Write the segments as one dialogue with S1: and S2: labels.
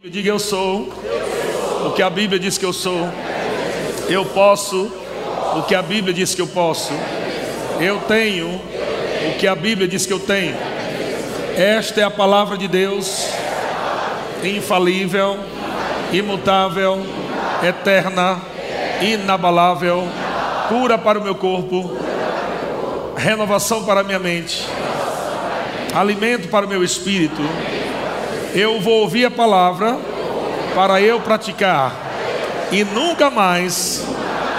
S1: Diga eu sou o que a Bíblia diz que eu sou. Eu posso o que a Bíblia diz que eu posso. Eu tenho o que a Bíblia diz que eu tenho. Esta é a palavra de Deus, infalível, imutável, eterna, inabalável, cura para o meu corpo, renovação para a minha mente, alimento para o meu espírito eu vou ouvir a palavra para eu praticar. E nunca mais,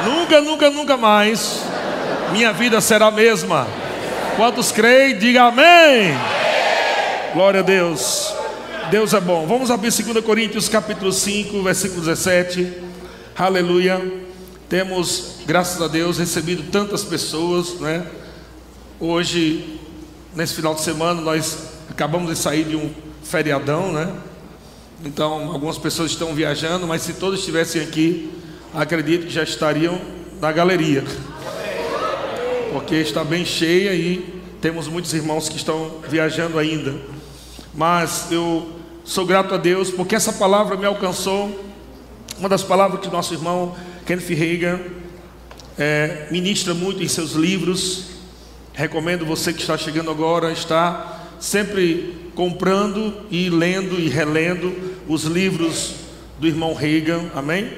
S1: nunca, nunca, nunca mais, minha vida será a mesma. Quantos creem, diga amém. Glória a Deus. Deus é bom. Vamos abrir 2 Coríntios capítulo 5, versículo 17. Aleluia. Temos, graças a Deus, recebido tantas pessoas, né? Hoje, nesse final de semana, nós acabamos de sair de um feriadão, né? Então, algumas pessoas estão viajando, mas se todos estivessem aqui, acredito que já estariam na galeria. Porque está bem cheia e temos muitos irmãos que estão viajando ainda. Mas eu sou grato a Deus porque essa palavra me alcançou. Uma das palavras que nosso irmão Kenneth Reagan é, ministra muito em seus livros. Recomendo você que está chegando agora, está sempre comprando e lendo e relendo os livros do irmão Reagan, amém?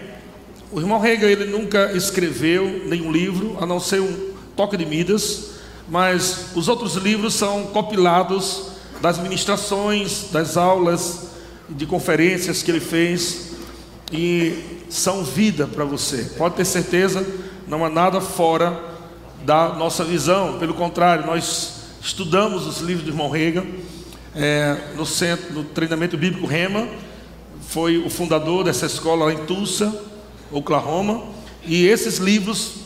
S1: O irmão Reagan ele nunca escreveu nenhum livro, a não ser um toque de Midas, mas os outros livros são compilados das ministrações, das aulas, de conferências que ele fez e são vida para você. Pode ter certeza, não há nada fora da nossa visão, pelo contrário, nós estudamos os livros do irmão Rega é, no centro, no treinamento bíblico Rema, foi o fundador dessa escola lá em Tulsa, Oklahoma, e esses livros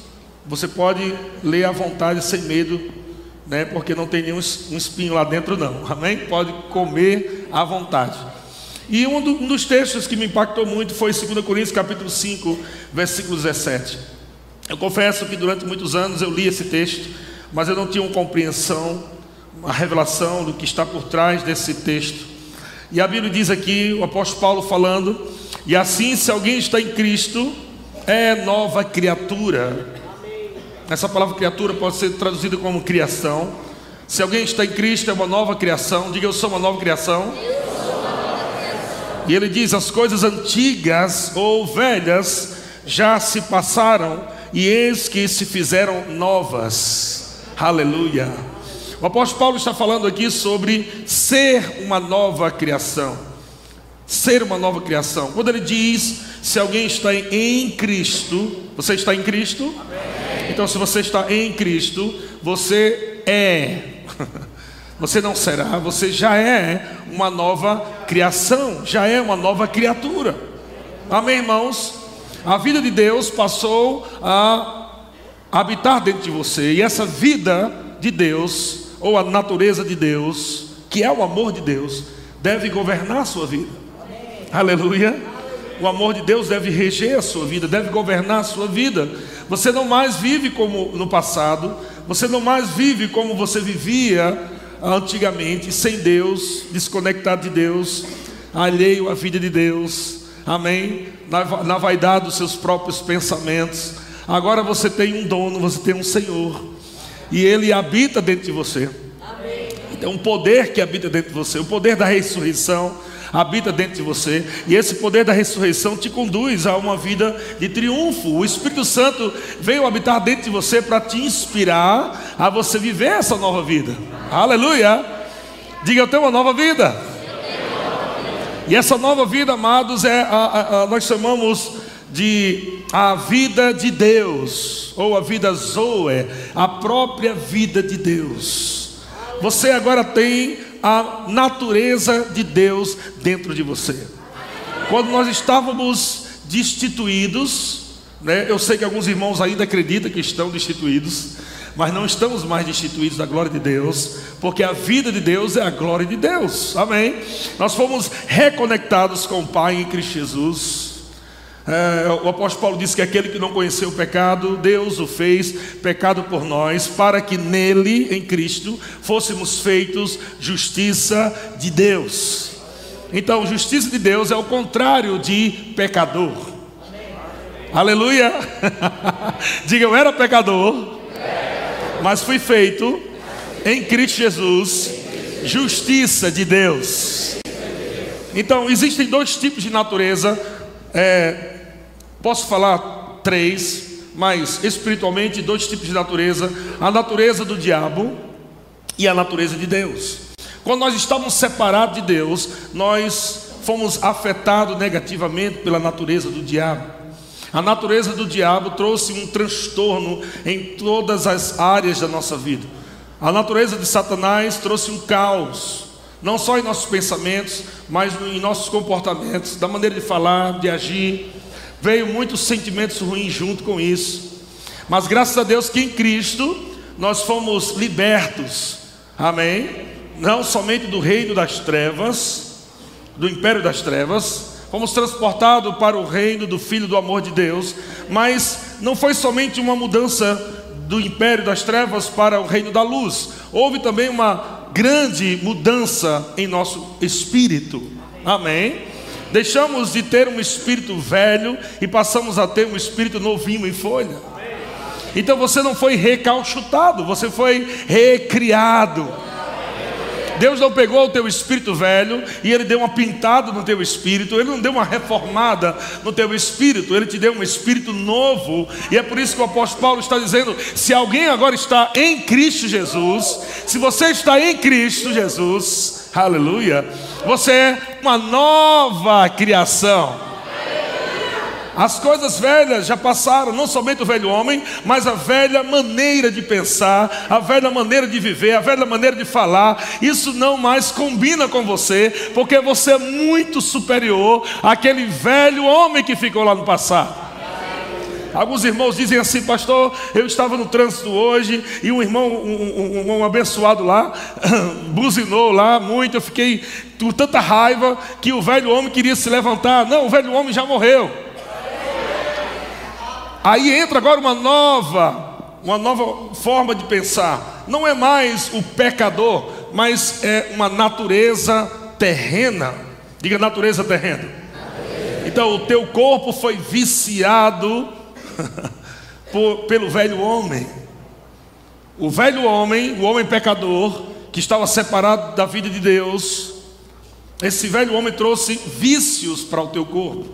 S1: você pode ler à vontade, sem medo, né, porque não tem nenhum um espinho lá dentro, não, amém? Pode comer à vontade. E um, do, um dos textos que me impactou muito foi 2 Coríntios capítulo 5, versículo 17. Eu confesso que durante muitos anos eu li esse texto, mas eu não tinha uma compreensão, uma revelação do que está por trás desse texto. E a Bíblia diz aqui, o apóstolo Paulo falando, e assim, se alguém está em Cristo, é nova criatura. Essa palavra criatura pode ser traduzida como criação. Se alguém está em Cristo, é uma nova criação. Diga eu sou uma nova criação. E ele diz: as coisas antigas ou velhas já se passaram, e eis que se fizeram novas. Aleluia. O apóstolo Paulo está falando aqui sobre ser uma nova criação. Ser uma nova criação. Quando ele diz, se alguém está em Cristo, você está em Cristo? Amém. Então, se você está em Cristo, você é. Você não será, você já é uma nova criação, já é uma nova criatura. Amém, irmãos? A vida de Deus passou a habitar dentro de você. E essa vida de Deus, ou a natureza de Deus, que é o amor de Deus, deve governar a sua vida. Aleluia. O amor de Deus deve reger a sua vida, deve governar a sua vida. Você não mais vive como no passado, você não mais vive como você vivia antigamente, sem Deus, desconectado de Deus, alheio à vida de Deus, amém? Na, na vaidade dos seus próprios pensamentos. Agora você tem um dono, você tem um Senhor. E Ele habita dentro de você. Então, um poder que habita dentro de você, o poder da ressurreição habita dentro de você, e esse poder da ressurreição te conduz a uma vida de triunfo. O Espírito Santo veio habitar dentro de você para te inspirar a você viver essa nova vida. Aleluia! Diga, eu tenho uma nova vida. E essa nova vida, amados, é a, a, a, nós chamamos de a vida de Deus, ou a vida Zoe, a própria vida de Deus. Você agora tem a natureza de Deus dentro de você. Quando nós estávamos destituídos, né, eu sei que alguns irmãos ainda acreditam que estão destituídos, mas não estamos mais destituídos da glória de Deus, porque a vida de Deus é a glória de Deus, amém? Nós fomos reconectados com o Pai em Cristo Jesus. É, o apóstolo Paulo diz que aquele que não conheceu o pecado, Deus o fez pecado por nós, para que nele, em Cristo, fôssemos feitos justiça de Deus. Então, justiça de Deus é o contrário de pecador. Aleluia! Diga, eu era pecador, mas fui feito em Cristo Jesus, justiça de Deus. Então, existem dois tipos de natureza. É, posso falar três, mas espiritualmente, dois tipos de natureza: a natureza do diabo e a natureza de Deus. Quando nós estávamos separados de Deus, nós fomos afetados negativamente pela natureza do diabo. A natureza do diabo trouxe um transtorno em todas as áreas da nossa vida. A natureza de Satanás trouxe um caos, não só em nossos pensamentos, mas em nossos comportamentos, da maneira de falar, de agir. Veio muitos sentimentos ruins junto com isso. Mas graças a Deus que em Cristo nós fomos libertos. Amém? Não somente do reino das trevas, do império das trevas, fomos transportados para o reino do Filho do amor de Deus, mas não foi somente uma mudança do império das trevas para o reino da luz, houve também uma grande mudança em nosso espírito. Amém? Deixamos de ter um espírito velho e passamos a ter um espírito novinho em folha. Então você não foi recalchutado, você foi recriado. Deus não pegou o teu espírito velho e ele deu uma pintada no teu espírito, ele não deu uma reformada no teu espírito, ele te deu um espírito novo. E é por isso que o apóstolo Paulo está dizendo: se alguém agora está em Cristo Jesus, se você está em Cristo Jesus, aleluia, você é uma nova criação. As coisas velhas já passaram, não somente o velho homem, mas a velha maneira de pensar, a velha maneira de viver, a velha maneira de falar. Isso não mais combina com você, porque você é muito superior àquele velho homem que ficou lá no passado. Alguns irmãos dizem assim, pastor, eu estava no trânsito hoje e um irmão, um, um, um abençoado lá, buzinou lá muito, eu fiquei com tanta raiva que o velho homem queria se levantar. Não, o velho homem já morreu. Aí entra agora uma nova, uma nova forma de pensar. Não é mais o pecador, mas é uma natureza terrena. Diga natureza terrena. Então o teu corpo foi viciado por, pelo velho homem. O velho homem, o homem pecador, que estava separado da vida de Deus, esse velho homem trouxe vícios para o teu corpo.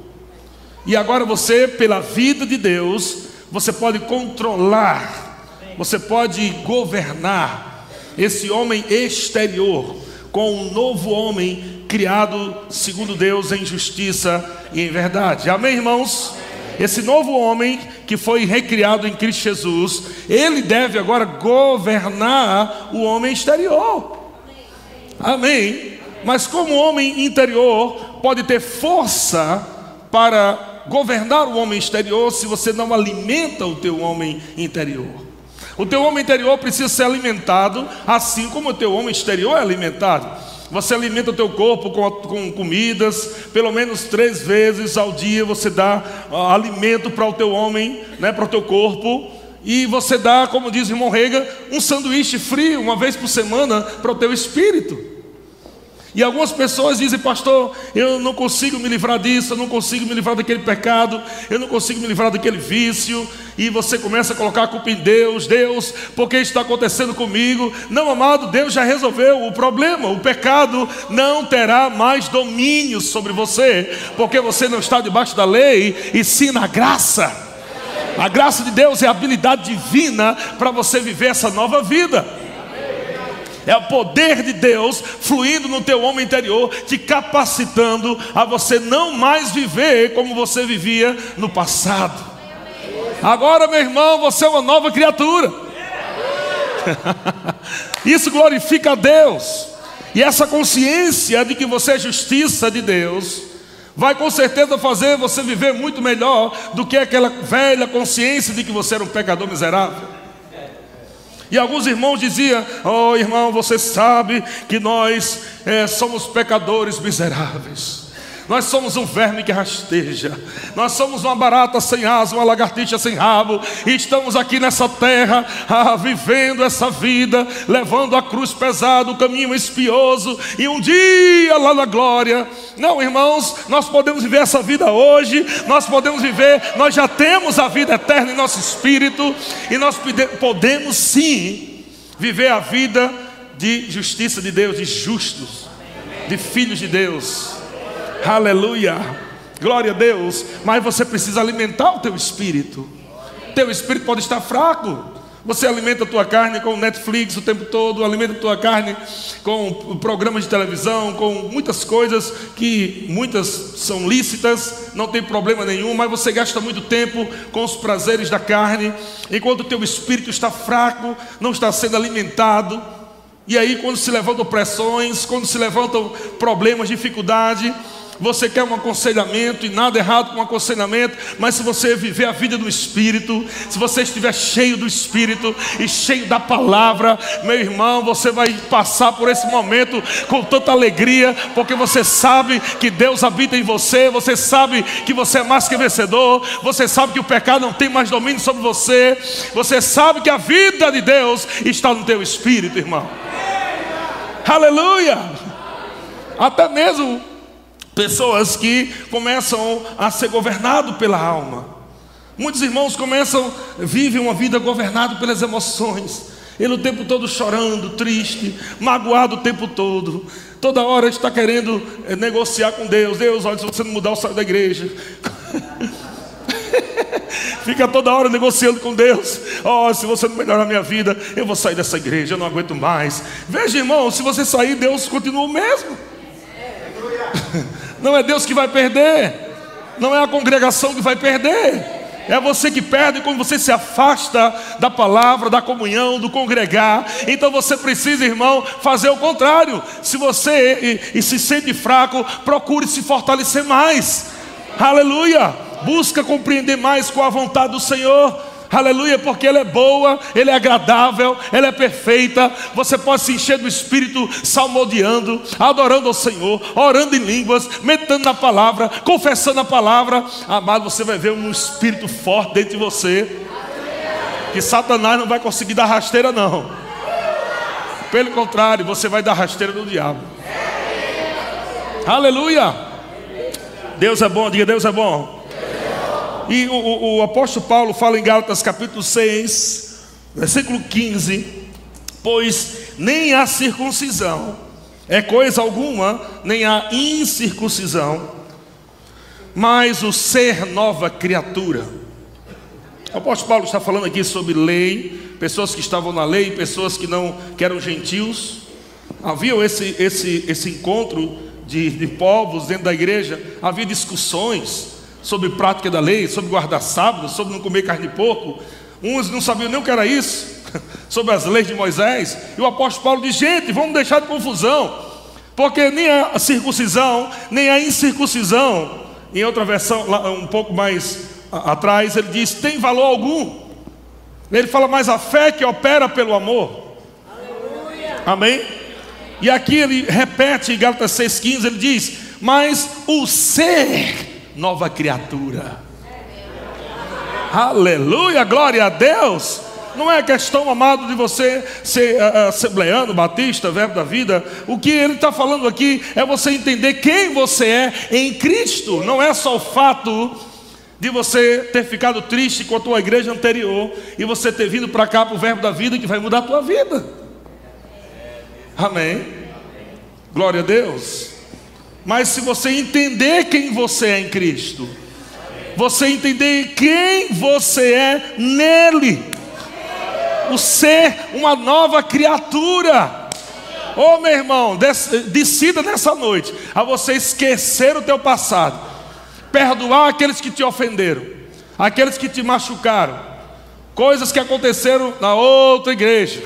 S1: E agora você, pela vida de Deus, você pode controlar, você pode governar esse homem exterior com um novo homem criado segundo Deus em justiça e em verdade. Amém, irmãos? Esse novo homem que foi recriado em Cristo Jesus, ele deve agora governar o homem exterior. Amém. Mas como homem interior pode ter força para governar o homem exterior se você não alimenta o teu homem interior. O teu homem interior precisa ser alimentado, assim como o teu homem exterior é alimentado. Você alimenta o teu corpo com, com comidas, pelo menos três vezes ao dia você dá uh, alimento para o teu homem, né, para o teu corpo. E você dá, como diz o irmão Rega, um sanduíche frio uma vez por semana para o teu espírito. E algumas pessoas dizem, pastor, eu não consigo me livrar disso, eu não consigo me livrar daquele pecado, eu não consigo me livrar daquele vício. E você começa a colocar a culpa em Deus, Deus, porque está acontecendo comigo? Não, amado, Deus já resolveu o problema. O pecado não terá mais domínio sobre você, porque você não está debaixo da lei e sim na graça. A graça de Deus é a habilidade divina para você viver essa nova vida. É o poder de Deus fluindo no teu homem interior, te capacitando a você não mais viver como você vivia no passado. Agora, meu irmão, você é uma nova criatura. Isso glorifica a Deus. E essa consciência de que você é justiça de Deus, vai com certeza fazer você viver muito melhor do que aquela velha consciência de que você era um pecador miserável. E alguns irmãos diziam: Oh, irmão, você sabe que nós é, somos pecadores miseráveis. Nós somos um verme que rasteja. Nós somos uma barata sem asa, uma lagartixa sem rabo. E estamos aqui nessa terra, ah, vivendo essa vida, levando a cruz pesada, o caminho espioso. E um dia lá na glória. Não, irmãos, nós podemos viver essa vida hoje. Nós podemos viver, nós já temos a vida eterna em nosso espírito. E nós podemos sim viver a vida de justiça de Deus, de justos, de filhos de Deus. Aleluia. Glória a Deus. Mas você precisa alimentar o teu espírito. Teu espírito pode estar fraco. Você alimenta a tua carne com Netflix o tempo todo, alimenta a tua carne com programas de televisão, com muitas coisas que muitas são lícitas, não tem problema nenhum, mas você gasta muito tempo com os prazeres da carne, enquanto o teu espírito está fraco, não está sendo alimentado. E aí, quando se levantam pressões, quando se levantam problemas, dificuldade, você quer um aconselhamento e nada errado com um aconselhamento, mas se você viver a vida do Espírito, se você estiver cheio do Espírito e cheio da palavra, meu irmão, você vai passar por esse momento com tanta alegria, porque você sabe que Deus habita em você, você sabe que você é mais que vencedor, você sabe que o pecado não tem mais domínio sobre você, você sabe que a vida de Deus está no teu espírito, irmão. Aleluia! Até mesmo pessoas que começam a ser governados pela alma. Muitos irmãos começam, vivem uma vida governada pelas emoções. Ele o tempo todo chorando, triste, magoado o tempo todo. Toda hora está querendo eh, negociar com Deus. Deus, olha, se você não mudar, eu saio da igreja. Fica toda hora negociando com Deus. Oh, se você não melhorar a minha vida, eu vou sair dessa igreja, eu não aguento mais. Veja, irmão, se você sair, Deus continua o mesmo. Não é Deus que vai perder, não é a congregação que vai perder. É você que perde quando você se afasta da palavra, da comunhão, do congregar. Então você precisa, irmão, fazer o contrário. Se você e, e se sente fraco, procure se fortalecer mais. Aleluia! Busca compreender mais com a vontade do Senhor aleluia, porque ela é boa, ela é agradável, ela é perfeita. Você pode se encher do Espírito salmodiando, adorando ao Senhor, orando em línguas, meditando na palavra, confessando a palavra. Amado, você vai ver um Espírito forte dentro de você, que Satanás não vai conseguir dar rasteira, não. Pelo contrário, você vai dar rasteira no diabo. Aleluia! Deus é bom, diga Deus é bom. E o, o, o apóstolo Paulo fala em Gálatas capítulo 6, versículo 15: Pois nem a circuncisão é coisa alguma, nem a incircuncisão, mas o ser nova criatura. O apóstolo Paulo está falando aqui sobre lei, pessoas que estavam na lei, pessoas que não que eram gentios. Havia esse, esse, esse encontro de, de povos dentro da igreja, havia discussões sobre prática da lei, sobre guardar sábado, sobre não comer carne de porco. Uns não sabiam nem o que era isso, sobre as leis de Moisés. E o apóstolo Paulo diz: gente, vamos deixar de confusão, porque nem a circuncisão, nem a incircuncisão, em outra versão, um pouco mais atrás, ele diz: tem valor algum. Ele fala mais a fé que opera pelo amor. Aleluia. Amém? E aqui ele repete em Gálatas 6,15, ele diz: Mas o ser nova criatura. Aleluia, glória a Deus. Não é questão, amado, de você ser uh, batista, verbo da vida. O que ele está falando aqui é você entender quem você é em Cristo. Não é só o fato de você ter ficado triste com a tua igreja anterior e você ter vindo para cá para o verbo da vida que vai mudar a tua vida. Amém. Glória a Deus. Mas se você entender quem você é em Cristo, você entender quem você é nele, o ser uma nova criatura. Ô oh, meu irmão, decida nessa noite a você esquecer o teu passado, perdoar aqueles que te ofenderam, aqueles que te machucaram, coisas que aconteceram na outra igreja.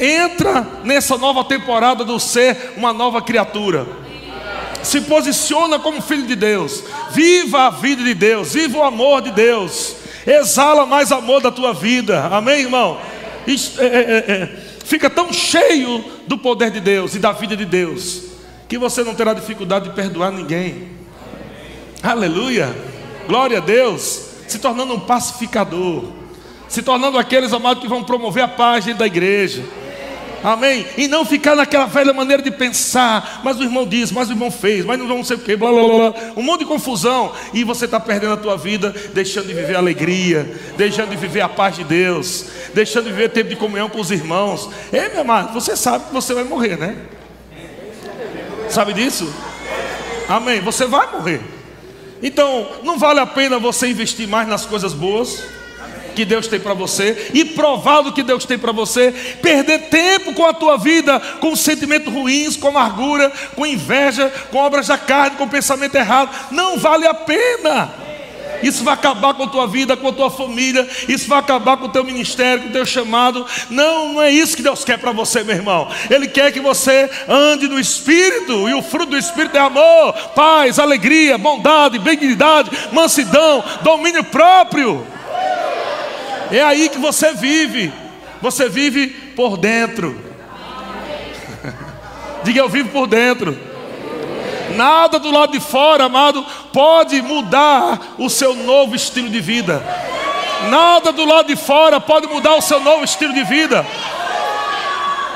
S1: Entra nessa nova temporada do ser uma nova criatura se posiciona como filho de Deus, viva a vida de Deus, viva o amor de Deus, exala mais amor da tua vida, amém, irmão? é, é, é, fica tão cheio do poder de Deus e da vida de Deus, que você não terá dificuldade de perdoar ninguém. Aleluia! Glória a Deus! Se tornando um pacificador, se tornando aqueles amados que vão promover a paz dentro da igreja. Amém? E não ficar naquela velha maneira de pensar, mas o irmão diz, mas o irmão fez, mas não sei o que, blá blá blá, um monte de confusão, e você está perdendo a tua vida, deixando de viver a alegria, deixando de viver a paz de Deus, deixando de viver tempo de comunhão com os irmãos. Ei, meu amado, você sabe que você vai morrer, né? Sabe disso? Amém. Você vai morrer. Então, não vale a pena você investir mais nas coisas boas que Deus tem para você e provar do que Deus tem para você, perder tempo com a tua vida, com sentimentos ruins, com amargura, com inveja, com obras da carne, com pensamento errado, não vale a pena. Isso vai acabar com a tua vida, com a tua família, isso vai acabar com o teu ministério, com o teu chamado. Não, não é isso que Deus quer para você, meu irmão. Ele quer que você ande no Espírito, e o fruto do Espírito é amor, paz, alegria, bondade, benignidade, mansidão, domínio próprio. É aí que você vive. Você vive por dentro. Diga eu vivo por dentro. Nada do lado de fora, amado, pode mudar o seu novo estilo de vida. Nada do lado de fora pode mudar o seu novo estilo de vida.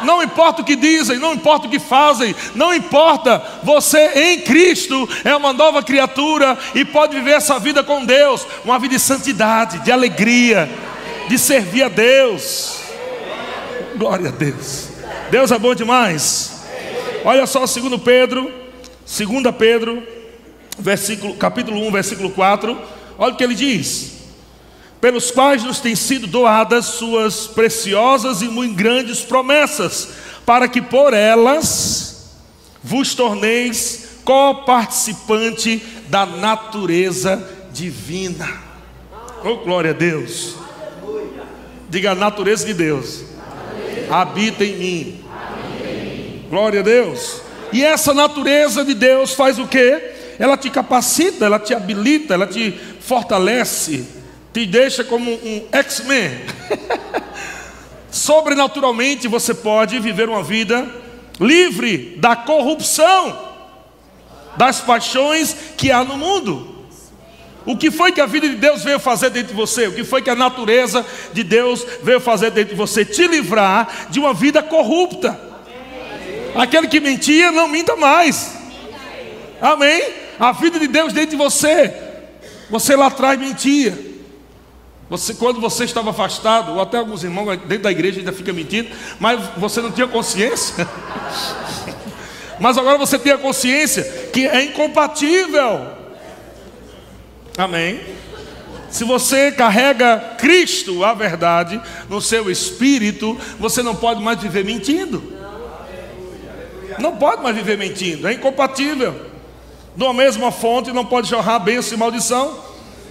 S1: Não importa o que dizem, não importa o que fazem, não importa, você em Cristo é uma nova criatura e pode viver essa vida com Deus, uma vida de santidade, de alegria, de servir a Deus. Glória a Deus. Deus é bom demais. Olha só, segundo Pedro 2 Pedro, versículo, capítulo 1, versículo 4, olha o que ele diz: Pelos quais nos têm sido doadas suas preciosas e muito grandes promessas, para que por elas vos torneis coparticipante da natureza divina. Oh, glória a Deus. Diga a natureza de Deus. Habita em mim. Glória a Deus. E essa natureza de Deus faz o que? Ela te capacita, ela te habilita, ela te fortalece, te deixa como um X-Men. Sobrenaturalmente você pode viver uma vida livre da corrupção, das paixões que há no mundo. O que foi que a vida de Deus veio fazer dentro de você? O que foi que a natureza de Deus veio fazer dentro de você? Te livrar de uma vida corrupta. Aquele que mentia, não minta mais. Amém? A vida de Deus dentro de você. Você lá atrás mentia. Você, quando você estava afastado, ou até alguns irmãos dentro da igreja ainda fica mentindo, mas você não tinha consciência. mas agora você tem a consciência que é incompatível. Amém? Se você carrega Cristo, a verdade, no seu espírito, você não pode mais viver mentindo. Não pode mais viver mentindo, é incompatível. De uma mesma fonte não pode jorrar bênção e maldição.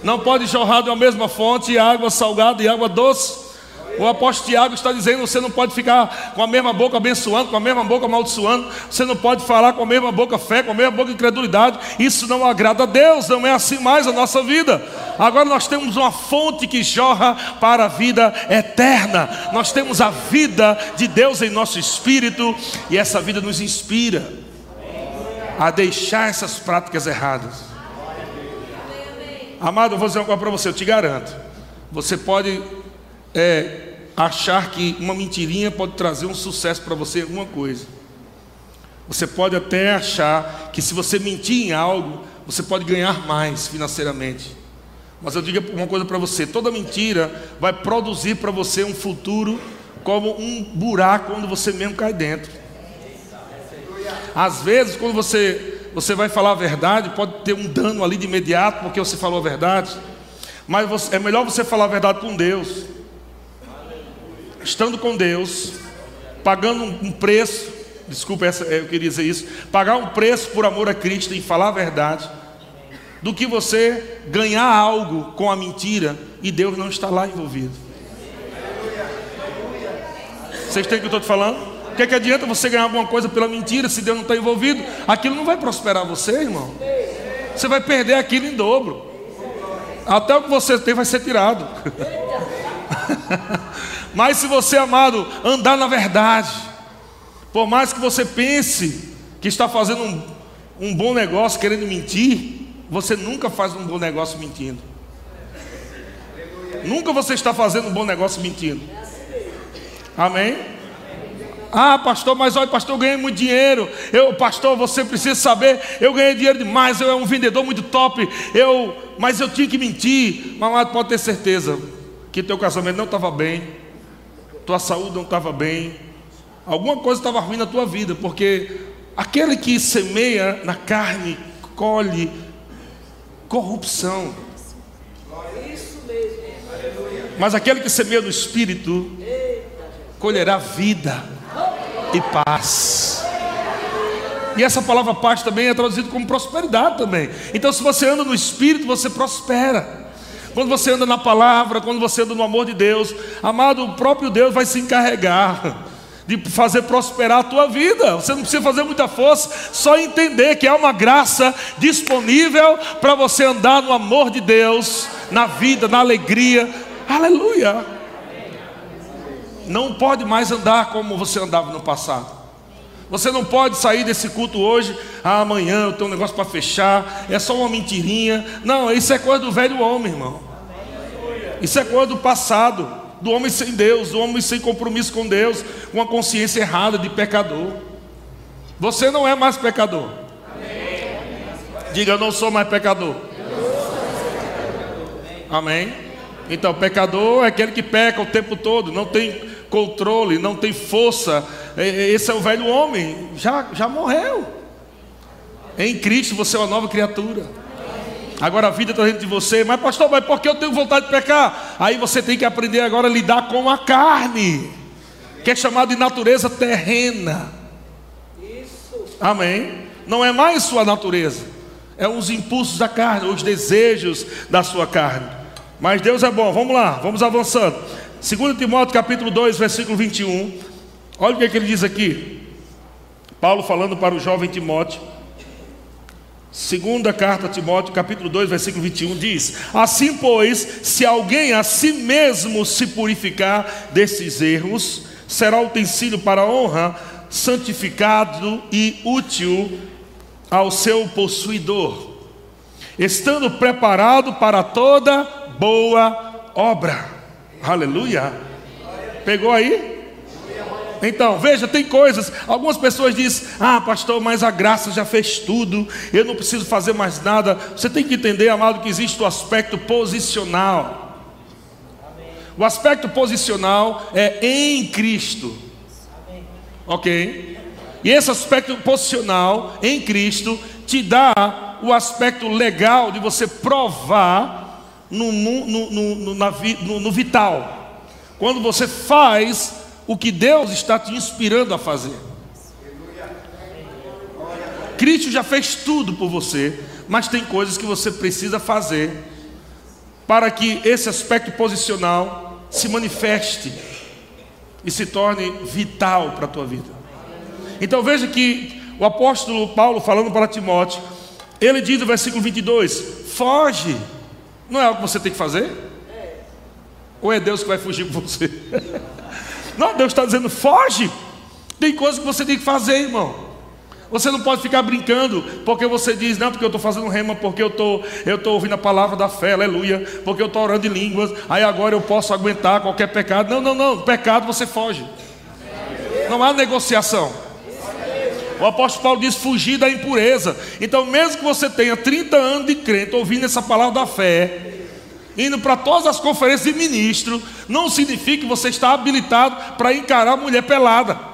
S1: Não pode jorrar de uma mesma fonte água salgada e água doce. O apóstolo Tiago está dizendo: você não pode ficar com a mesma boca abençoando, com a mesma boca amaldiçoando, você não pode falar com a mesma boca fé, com a mesma boca incredulidade. Isso não agrada a Deus, não é assim mais a nossa vida. Agora nós temos uma fonte que jorra para a vida eterna. Nós temos a vida de Deus em nosso espírito e essa vida nos inspira a deixar essas práticas erradas. Amado, eu vou dizer uma coisa para você, eu te garanto. Você pode é, achar que uma mentirinha pode trazer um sucesso para você alguma coisa. Você pode até achar que se você mentir em algo, você pode ganhar mais financeiramente. Mas eu digo uma coisa para você: toda mentira vai produzir para você um futuro como um buraco onde você mesmo cai dentro. Às vezes, quando você, você vai falar a verdade, pode ter um dano ali de imediato, porque você falou a verdade. Mas você, é melhor você falar a verdade com Deus estando com Deus, pagando um preço, desculpa, eu queria dizer isso, pagar um preço por amor a Cristo e falar a verdade, do que você ganhar algo com a mentira e Deus não está lá envolvido. Vocês têm o que eu estou te falando? O que, é que adianta você ganhar alguma coisa pela mentira se Deus não está envolvido? Aquilo não vai prosperar você, irmão. Você vai perder aquilo em dobro. Até o que você tem vai ser tirado. Mas se você, amado, andar na verdade, por mais que você pense que está fazendo um, um bom negócio querendo mentir, você nunca faz um bom negócio mentindo. Nunca você está fazendo um bom negócio mentindo. Amém? Ah, pastor, mas olha, pastor, eu ganhei muito dinheiro. Eu, pastor, você precisa saber, eu ganhei dinheiro demais, eu é um vendedor muito top. Eu, mas eu tinha que mentir. Mamado, pode ter certeza que teu casamento não estava bem, tua saúde não estava bem, alguma coisa estava ruim na tua vida, porque aquele que semeia na carne colhe corrupção. Mas aquele que semeia no espírito colherá vida e paz. E essa palavra paz também é traduzida como prosperidade também. Então, se você anda no Espírito, você prospera. Quando você anda na palavra, quando você anda no amor de Deus, amado, o próprio Deus vai se encarregar de fazer prosperar a tua vida. Você não precisa fazer muita força, só entender que há uma graça disponível para você andar no amor de Deus, na vida, na alegria. Aleluia não pode mais andar como você andava no passado. Você não pode sair desse culto hoje, ah, amanhã eu tenho um negócio para fechar, é só uma mentirinha. Não, isso é coisa do velho homem, irmão. Isso é coisa do passado, do homem sem Deus, do homem sem compromisso com Deus, com a consciência errada de pecador. Você não é mais pecador. Diga, eu não sou mais pecador. Amém? Então, pecador é aquele que peca o tempo todo, não tem controle, não tem força. Esse é o velho homem, já, já morreu. Em Cristo você é uma nova criatura. Agora a vida está dentro de você, mas pastor, mas por que eu tenho vontade de pecar? Aí você tem que aprender agora a lidar com a carne, que é chamada de natureza terrena. Isso. Amém? Não é mais sua natureza, é os impulsos da carne, os desejos da sua carne. Mas Deus é bom, vamos lá, vamos avançando. 2 Timóteo capítulo 2, versículo 21. Olha o que, é que ele diz aqui. Paulo falando para o jovem Timóteo. Segunda carta a Timóteo, capítulo 2, versículo 21, diz: Assim, pois, se alguém a si mesmo se purificar desses erros, será utensílio para honra, santificado e útil ao seu possuidor, estando preparado para toda boa obra. Aleluia. Pegou aí? Então, veja, tem coisas. Algumas pessoas dizem: Ah, pastor, mas a graça já fez tudo, eu não preciso fazer mais nada. Você tem que entender, amado, que existe o aspecto posicional. O aspecto posicional é em Cristo. Ok? E esse aspecto posicional em Cristo te dá o aspecto legal de você provar no, no, no, na, no vital. Quando você faz o que Deus está te inspirando a fazer. Cristo já fez tudo por você, mas tem coisas que você precisa fazer para que esse aspecto posicional se manifeste e se torne vital para a tua vida. Então veja que o apóstolo Paulo falando para Timóteo, ele diz no versículo 22: foge não é algo que você tem que fazer? Ou é Deus que vai fugir por você? Não, Deus está dizendo, foge. Tem coisas que você tem que fazer, irmão. Você não pode ficar brincando, porque você diz, não, porque eu estou fazendo rema, porque eu estou eu tô ouvindo a palavra da fé, aleluia, porque eu estou orando em línguas, aí agora eu posso aguentar qualquer pecado. Não, não, não, pecado você foge. Não há negociação. O apóstolo Paulo diz fugir da impureza. Então, mesmo que você tenha 30 anos de crente, ouvindo essa palavra da fé, indo para todas as conferências de ministro, não significa que você está habilitado para encarar a mulher pelada.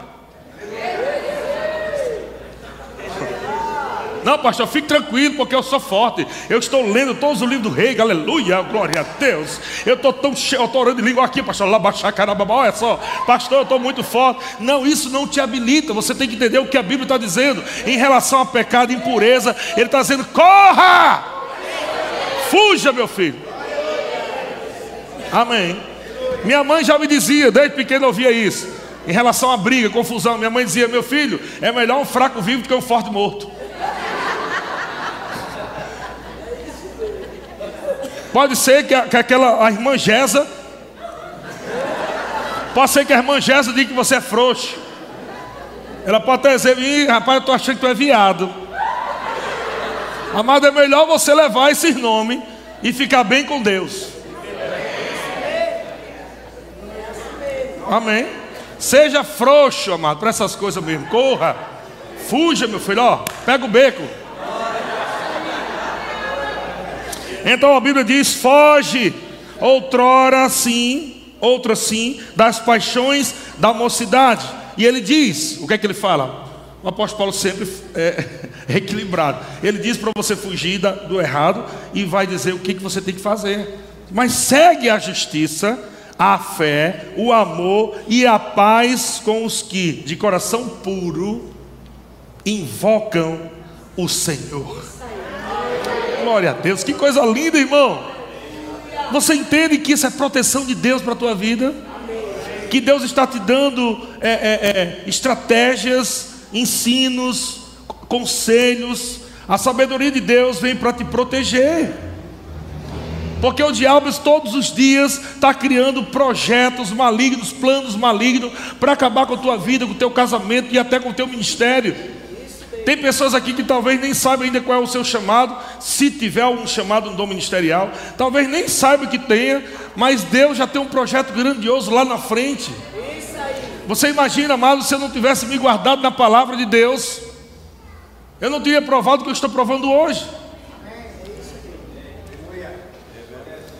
S1: Não, pastor, fique tranquilo, porque eu sou forte. Eu estou lendo todos os livros do rei, aleluia, glória a Deus. Eu estou tão cheio, eu estou orando em língua aqui, pastor, lá baixar caramba, olha só, pastor, eu estou muito forte. Não, isso não te habilita. Você tem que entender o que a Bíblia está dizendo em relação a pecado e impureza. Ele está dizendo: corra, fuja, meu filho. Amém. Minha mãe já me dizia, desde pequeno eu ouvia isso. Em relação à briga, confusão, minha mãe dizia: Meu filho, é melhor um fraco vivo do que um forte morto. Pode ser que, a, que aquela a irmã Gesa. Pode ser que a irmã Gesa diga que você é frouxo. Ela pode até dizer, Ih, rapaz, eu tô achando que tu é viado. Amado, é melhor você levar esse nome e ficar bem com Deus. Amém. Seja frouxo, amado, para essas coisas mesmo. Corra. Fuja, meu filho, ó. Pega o beco. Então a Bíblia diz: foge, outrora sim, outra sim, das paixões da mocidade. E ele diz: o que é que ele fala? O apóstolo Paulo sempre é, é equilibrado. Ele diz para você fugir do errado e vai dizer o que, que você tem que fazer. Mas segue a justiça, a fé, o amor e a paz com os que, de coração puro, invocam o Senhor. Glória a Deus, que coisa linda, irmão. Você entende que isso é proteção de Deus para a tua vida? Que Deus está te dando é, é, é, estratégias, ensinos, conselhos. A sabedoria de Deus vem para te proteger. Porque o diabo todos os dias está criando projetos malignos, planos malignos para acabar com a tua vida, com o teu casamento e até com o teu ministério. Tem pessoas aqui que talvez nem saibam ainda qual é o seu chamado, se tiver um chamado no dom ministerial, talvez nem saiba que tenha, mas Deus já tem um projeto grandioso lá na frente. Você imagina, amado, se eu não tivesse me guardado na palavra de Deus, eu não teria provado o que eu estou provando hoje.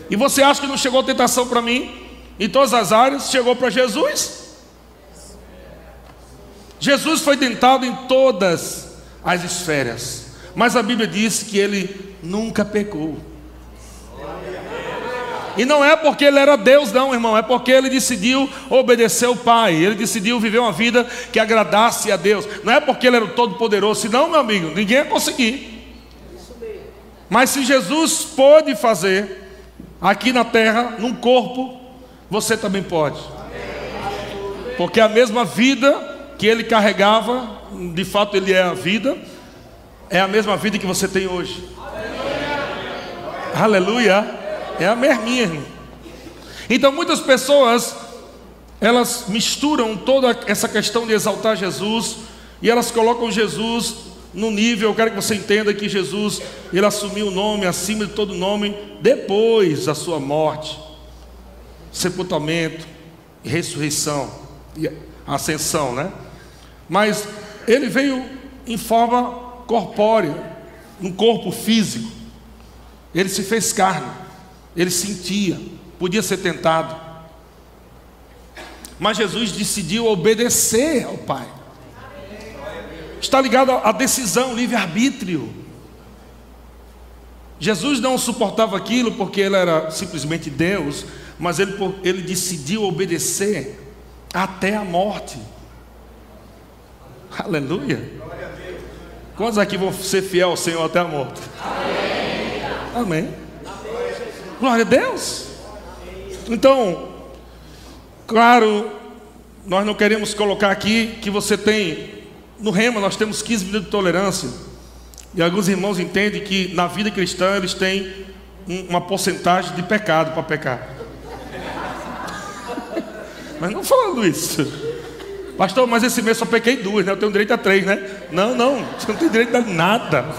S1: E você acha que não chegou tentação para mim? Em todas as áreas, chegou para Jesus. Jesus foi tentado em todas as esferas, mas a Bíblia diz que ele nunca pecou. E não é porque ele era Deus, não, irmão, é porque ele decidiu obedecer o Pai, ele decidiu viver uma vida que agradasse a Deus. Não é porque ele era o Todo-Poderoso, senão, meu amigo, ninguém ia conseguir. Mas se Jesus pôde fazer, aqui na terra, num corpo, você também pode. Porque a mesma vida que ele carregava, de fato ele é a vida, é a mesma vida que você tem hoje. Aleluia. É a mesminha, irmão. Então muitas pessoas elas misturam toda essa questão de exaltar Jesus e elas colocam Jesus no nível, eu quero que você entenda que Jesus, ele assumiu o nome acima de todo nome depois da sua morte, sepultamento, ressurreição e ascensão, né? Mas ele veio em forma corpórea, um corpo físico. Ele se fez carne, ele sentia, podia ser tentado. Mas Jesus decidiu obedecer ao Pai está ligado à decisão, livre-arbítrio. Jesus não suportava aquilo porque ele era simplesmente Deus, mas ele, ele decidiu obedecer até a morte. Aleluia. Quantos aqui vão ser fiel ao Senhor até a morte? Amém. Amém. Glória a Deus. Então, claro, nós não queremos colocar aqui que você tem no Rema nós temos 15 minutos de tolerância. E alguns irmãos entendem que na vida cristã eles têm uma porcentagem de pecado para pecar. Mas não falando isso. Pastor, mas esse mês só pequei duas, né? Eu tenho direito a três, né? Não, não, você não tem direito a nada.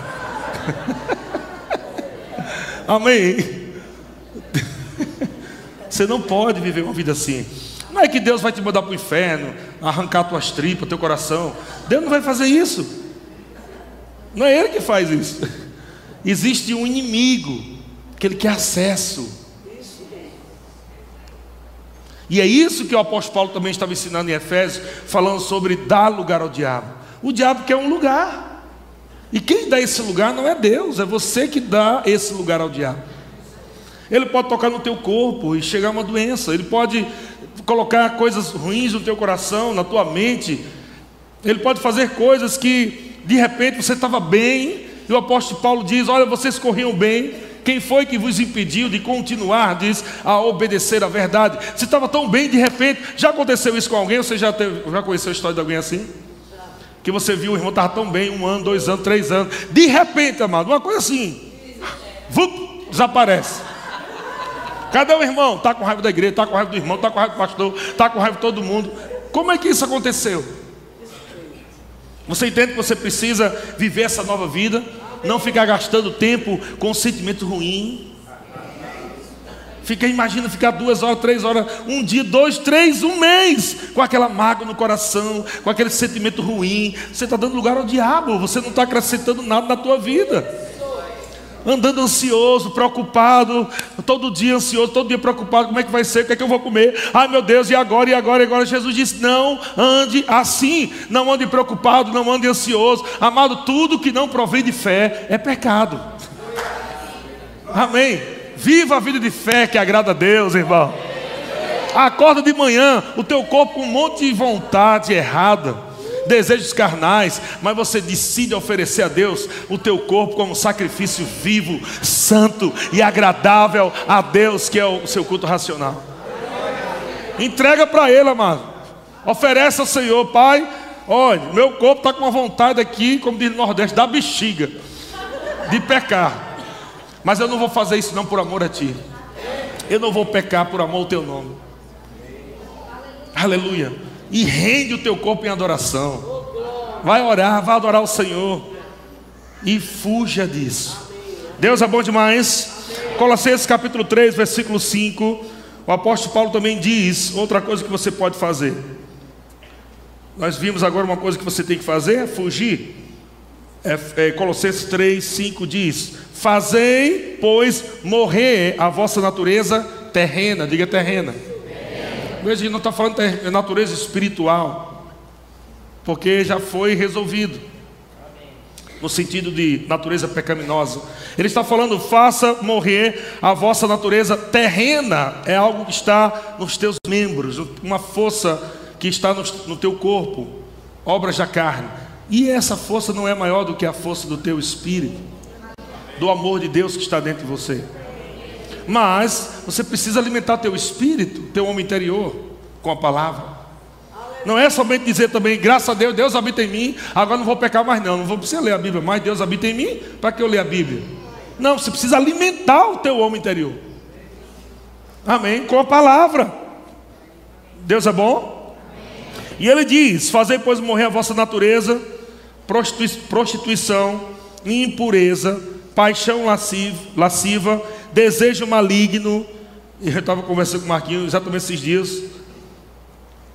S1: Amém. Você não pode viver uma vida assim. Não é que Deus vai te mandar para o inferno, arrancar tuas tripas, teu coração. Deus não vai fazer isso. Não é Ele que faz isso. Existe um inimigo que ele quer acesso. E é isso que o apóstolo Paulo também estava ensinando em Efésios, falando sobre dar lugar ao diabo. O diabo quer um lugar. E quem dá esse lugar não é Deus, é você que dá esse lugar ao diabo. Ele pode tocar no teu corpo e chegar uma doença, ele pode colocar coisas ruins no teu coração, na tua mente. Ele pode fazer coisas que de repente você estava bem, e o apóstolo Paulo diz: Olha, vocês corriam bem, quem foi que vos impediu de continuar, diz, a obedecer à verdade? Se estava tão bem, de repente, já aconteceu isso com alguém? Você já, teve, já conheceu a história de alguém assim? Que você viu o irmão estava tão bem, um ano, dois anos, três anos, de repente, amado, uma coisa assim, vup, desaparece. Cadê o irmão? Está com raiva da igreja, está com raiva do irmão, está com raiva do pastor, está com raiva de todo mundo. Como é que isso aconteceu? Você entende que você precisa viver essa nova vida? Não ficar gastando tempo com sentimento ruim. Fica, imagina ficar duas horas, três horas, um dia, dois, três, um mês, com aquela mágoa no coração, com aquele sentimento ruim. Você está dando lugar ao diabo, você não está acrescentando nada na tua vida andando ansioso, preocupado, todo dia ansioso, todo dia preocupado, como é que vai ser, o que é que eu vou comer? Ai meu Deus, e agora, e agora, e agora? Jesus disse: não ande assim, não ande preocupado, não ande ansioso. Amado, tudo que não provém de fé é pecado. Amém. Viva a vida de fé que agrada a Deus, irmão. Acorda de manhã, o teu corpo com um monte de vontade errada desejos carnais, mas você decide oferecer a Deus o teu corpo como sacrifício vivo, santo e agradável a Deus, que é o seu culto racional. Entrega para Ele, amado. Oferece ao Senhor, Pai. Olha, meu corpo está com uma vontade aqui, como diz no Nordeste, da bexiga, de pecar. Mas eu não vou fazer isso não por amor a Ti. Eu não vou pecar por amor ao Teu nome. Aleluia e rende o teu corpo em adoração. Vai orar, vai adorar o Senhor e fuja disso. Deus é bom demais. Colossenses capítulo 3, versículo 5. O apóstolo Paulo também diz outra coisa que você pode fazer. Nós vimos agora uma coisa que você tem que fazer: é fugir. É, é, Colossenses 3, 5 diz: Fazei, pois, morrer a vossa natureza terrena, diga terrena Veja que não está falando de natureza espiritual, porque já foi resolvido, no sentido de natureza pecaminosa. Ele está falando, faça morrer a vossa natureza terrena, é algo que está nos teus membros, uma força que está no, no teu corpo, obras da carne. E essa força não é maior do que a força do teu espírito, do amor de Deus que está dentro de você. Mas você precisa alimentar teu espírito, teu homem interior, com a palavra. Não é somente dizer também, graças a Deus, Deus habita em mim, agora não vou pecar mais não, não vou precisar ler a Bíblia mais, Deus habita em mim, para que eu leia a Bíblia? Não, você precisa alimentar o teu homem interior. Amém? Com a palavra. Deus é bom? E ele diz: Fazei, pois, morrer a vossa natureza, prostituição, impureza, paixão lasciva desejo maligno. Eu estava conversando com o Marquinhos exatamente esses dias.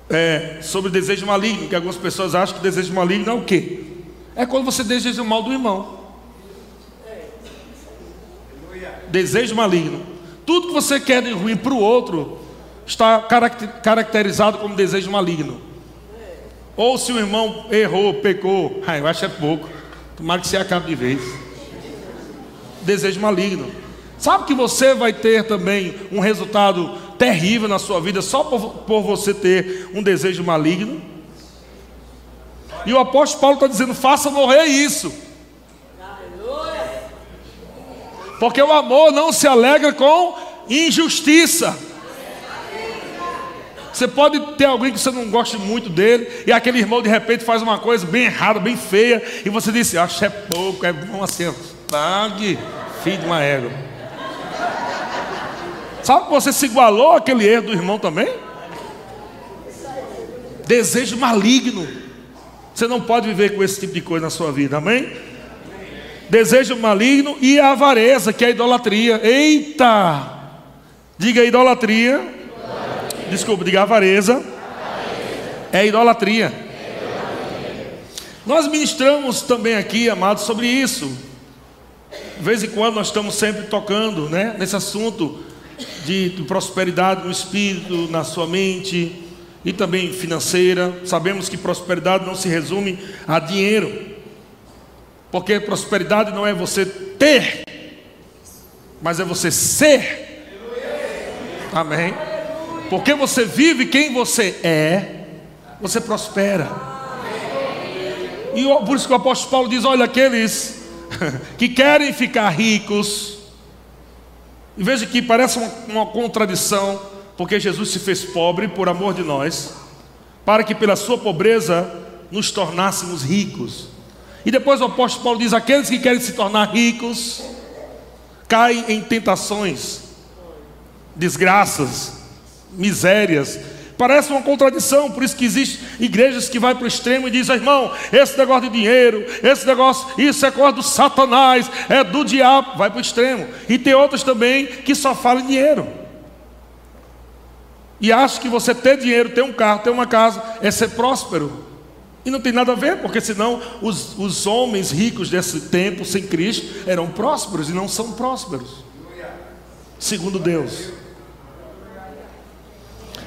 S1: É, sobre desejo maligno, que algumas pessoas acham que desejo maligno é o quê? É quando você deseja o mal do irmão. Desejo maligno. Tudo que você quer de ruim para o outro está caracterizado como desejo maligno. Ou se o irmão errou, pecou, ah, eu acho é pouco. Tomara que você acabe de vez. Desejo maligno. Sabe que você vai ter também um resultado terrível na sua vida só por, por você ter um desejo maligno? E o apóstolo Paulo está dizendo: faça morrer isso. Porque o amor não se alegra com injustiça. Você pode ter alguém que você não goste muito dele, e aquele irmão de repente faz uma coisa bem errada, bem feia, e você diz: Acho é pouco, é bom assim, pague, filho de uma égua. Sabe que você se igualou àquele erro do irmão também? Desejo maligno. Você não pode viver com esse tipo de coisa na sua vida, amém? Desejo maligno e a avareza, que é a idolatria. Eita! Diga idolatria. idolatria. Desculpa, diga avareza. avareza. É idolatria. É idolatria. Nós ministramos também aqui, amados, sobre isso. De vez em quando nós estamos sempre tocando né, nesse assunto de, de prosperidade no espírito, na sua mente e também financeira. Sabemos que prosperidade não se resume a dinheiro, porque prosperidade não é você ter, mas é você ser. Amém? Porque você vive quem você é, você prospera. E por isso que o apóstolo Paulo diz: olha, aqueles que querem ficar ricos, e veja que parece uma, uma contradição, porque Jesus se fez pobre por amor de nós, para que pela sua pobreza nos tornássemos ricos. E depois o apóstolo Paulo diz: aqueles que querem se tornar ricos caem em tentações, desgraças, misérias, Parece uma contradição, por isso que existem igrejas que vai para o extremo e dizem, irmão, esse negócio de dinheiro, esse negócio, isso é coisa do satanás, é do diabo, vai para o extremo. E tem outras também que só falam em dinheiro. E acham que você ter dinheiro, ter um carro, ter uma casa, é ser próspero. E não tem nada a ver, porque senão os, os homens ricos desse tempo, sem Cristo, eram prósperos e não são prósperos. Segundo Deus.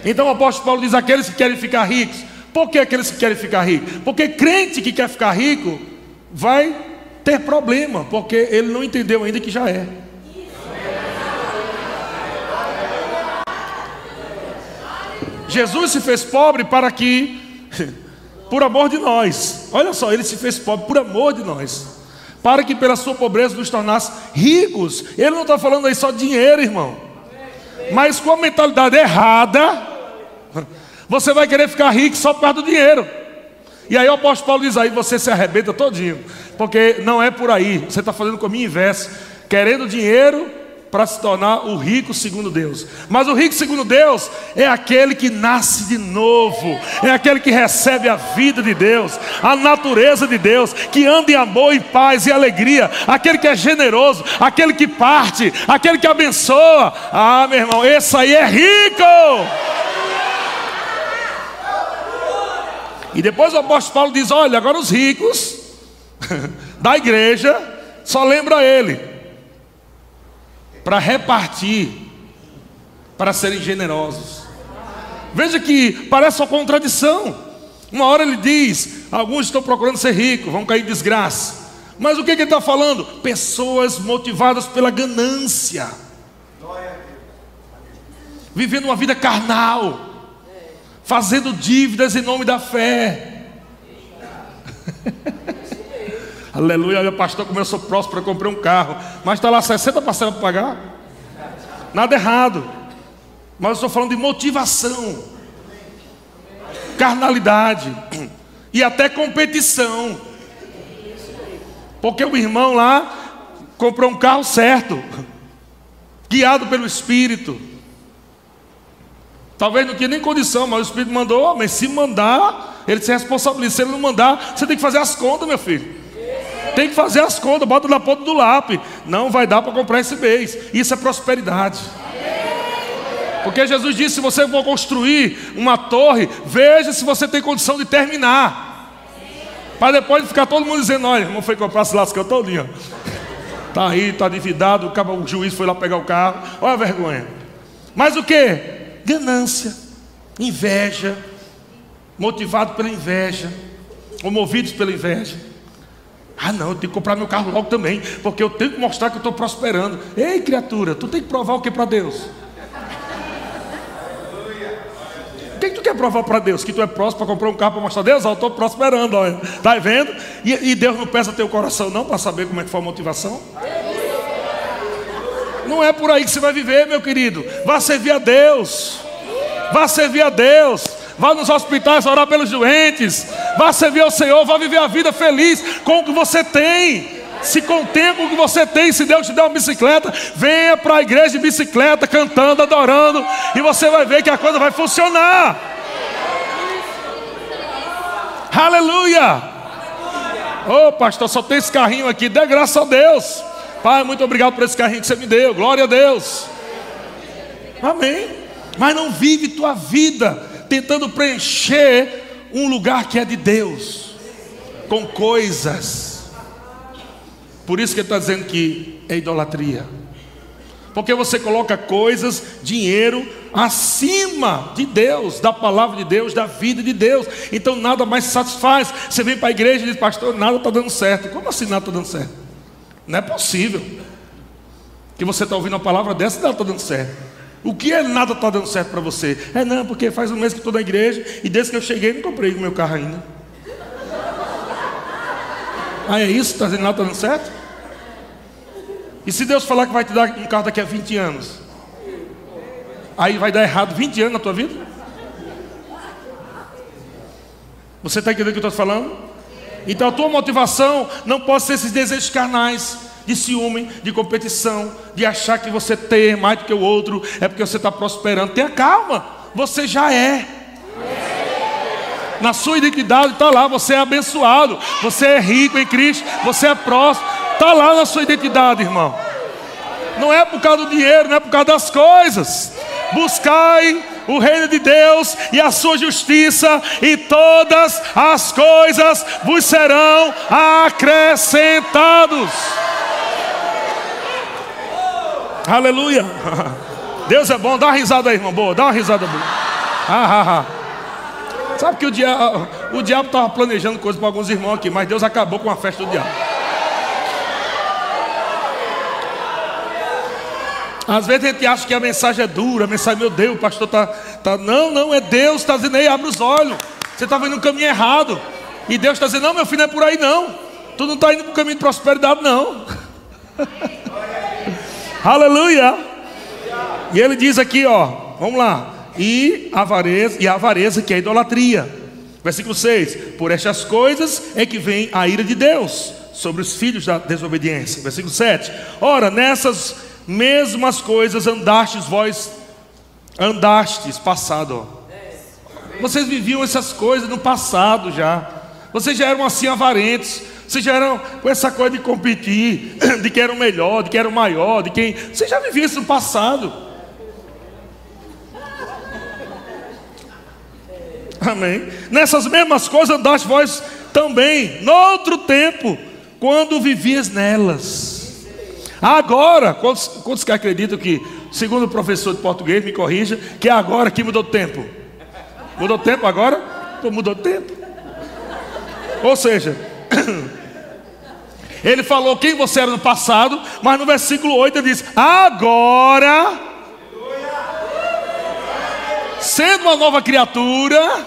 S1: Então o apóstolo Paulo diz: aqueles que querem ficar ricos. Por que aqueles que querem ficar ricos? Porque crente que quer ficar rico vai ter problema, porque ele não entendeu ainda que já é. Jesus se fez pobre para que, por amor de nós, olha só, ele se fez pobre por amor de nós, para que pela sua pobreza nos tornasse ricos. Ele não está falando aí só de dinheiro, irmão, mas com a mentalidade errada, você vai querer ficar rico só por causa do dinheiro. E aí o apóstolo Paulo diz aí, você se arrebenta todinho, porque não é por aí, você está fazendo com a minha inverso, querendo dinheiro para se tornar o rico segundo Deus. Mas o rico segundo Deus é aquele que nasce de novo, é aquele que recebe a vida de Deus, a natureza de Deus, que anda em amor e paz e alegria, aquele que é generoso, aquele que parte, aquele que abençoa. Ah, meu irmão, esse aí é rico. E depois o apóstolo Paulo diz: olha, agora os ricos da igreja só lembra ele para repartir, para serem generosos. Veja que parece uma contradição. Uma hora ele diz: alguns estão procurando ser ricos, vão cair em desgraça. Mas o que, que ele está falando? Pessoas motivadas pela ganância, vivendo uma vida carnal, fazendo dívidas em nome da fé. Aleluia, olha, pastor, como eu sou próximo para comprar um carro, mas está lá 60 parcelas para pagar. Nada errado. Mas eu estou falando de motivação, carnalidade e até competição. Porque o irmão lá comprou um carro certo, guiado pelo Espírito. Talvez não tinha nem condição, mas o Espírito mandou, mas se mandar, ele se responsabiliza. Se ele não mandar, você tem que fazer as contas, meu filho. Tem que fazer as contas, bota na ponta do lápis. Não vai dar para comprar esse mês. Isso é prosperidade. Porque Jesus disse: se você for construir uma torre, veja se você tem condição de terminar. Para depois ficar todo mundo dizendo: olha, não foi comprar, se lascou todinho. Está aí, está endividado, o juiz foi lá pegar o carro. Olha a vergonha. Mas o que? Ganância, inveja, motivado pela inveja, ou movidos pela inveja. Ah, não, eu tenho que comprar meu carro logo também, porque eu tenho que mostrar que eu estou prosperando. Ei, criatura, tu tem que provar o que para Deus? O que, que tu quer provar para Deus? Que tu é próximo para comprar um carro para mostrar a Deus? Eu estou prosperando, olha. Está vendo? E, e, Deus não pesa teu coração, não, para saber como é que foi a motivação? Não é por aí que você vai viver, meu querido. Vá servir a Deus. Vá servir a Deus vá nos hospitais orar pelos doentes, vá servir ao Senhor, vá viver a vida feliz com o que você tem. Se contenha com o que você tem. Se Deus te der uma bicicleta, venha para a igreja de bicicleta, cantando, adorando, e você vai ver que a coisa vai funcionar. Aleluia! Ô oh, pastor, só tem esse carrinho aqui, dê graças a Deus. Pai, muito obrigado por esse carrinho que você me deu. Glória a Deus. Amém. Mas não vive tua vida tentando preencher um lugar que é de Deus, com coisas. Por isso que ele está dizendo que é idolatria. Porque você coloca coisas, dinheiro, acima de Deus, da palavra de Deus, da vida de Deus. Então nada mais satisfaz. Você vem para a igreja e diz, pastor, nada está dando certo. Como assim nada está dando certo? Não é possível. Que você está ouvindo uma palavra dessa e nada está dando certo. O que é nada está dando certo para você? É não, porque faz um mês que estou na igreja e desde que eu cheguei não comprei o meu carro ainda. Ah, é isso? Está dizendo nada está dando certo? E se Deus falar que vai te dar um carro daqui a 20 anos? Aí vai dar errado 20 anos na tua vida? Você está entendendo o que eu estou falando? Então a tua motivação não pode ser esses desejos carnais de ciúme, de competição, de achar que você tem mais do que o outro, é porque você está prosperando. Tenha calma, você já é. Na sua identidade está lá, você é abençoado, você é rico em Cristo, você é próximo. Está lá na sua identidade, irmão. Não é por causa do dinheiro, não é por causa das coisas. Buscai o reino de Deus e a sua justiça, e todas as coisas vos serão acrescentados. Aleluia. Deus é bom, dá uma risada aí, irmão. Boa, dá uma risada boa. Ah, ah, ah. Sabe que o diabo o diabo estava planejando coisas para alguns irmãos aqui, mas Deus acabou com a festa do diabo. Às vezes a gente acha que a mensagem é dura, a mensagem, meu Deus, o pastor está. Tá... Não, não, é Deus, está dizendo, aí, abre os olhos. Você está vendo o caminho errado. E Deus está dizendo, não, meu filho, não é por aí não. Tu não está indo para o caminho de prosperidade, não. Aleluia. E ele diz aqui, ó, vamos lá. E avareza, e a avareza que é a idolatria. Versículo 6: Por estas coisas é que vem a ira de Deus sobre os filhos da desobediência. Versículo 7: Ora, nessas mesmas coisas andastes vós, andastes, passado. Vocês viviam essas coisas no passado já. Vocês já eram assim avarentos. Vocês já eram com essa coisa de competir, de que era o melhor, de que era o maior, de quem. Vocês já viviam isso no passado. Amém. Nessas mesmas coisas andaste vós também, no outro tempo, quando vivias nelas. Agora, quantos, quantos que acreditam que, segundo o professor de português, me corrija, que é agora que mudou o tempo? Mudou o tempo agora? Pô, mudou o tempo. Ou seja, ele falou quem você era no passado, mas no versículo 8 ele diz: Agora, sendo uma nova criatura,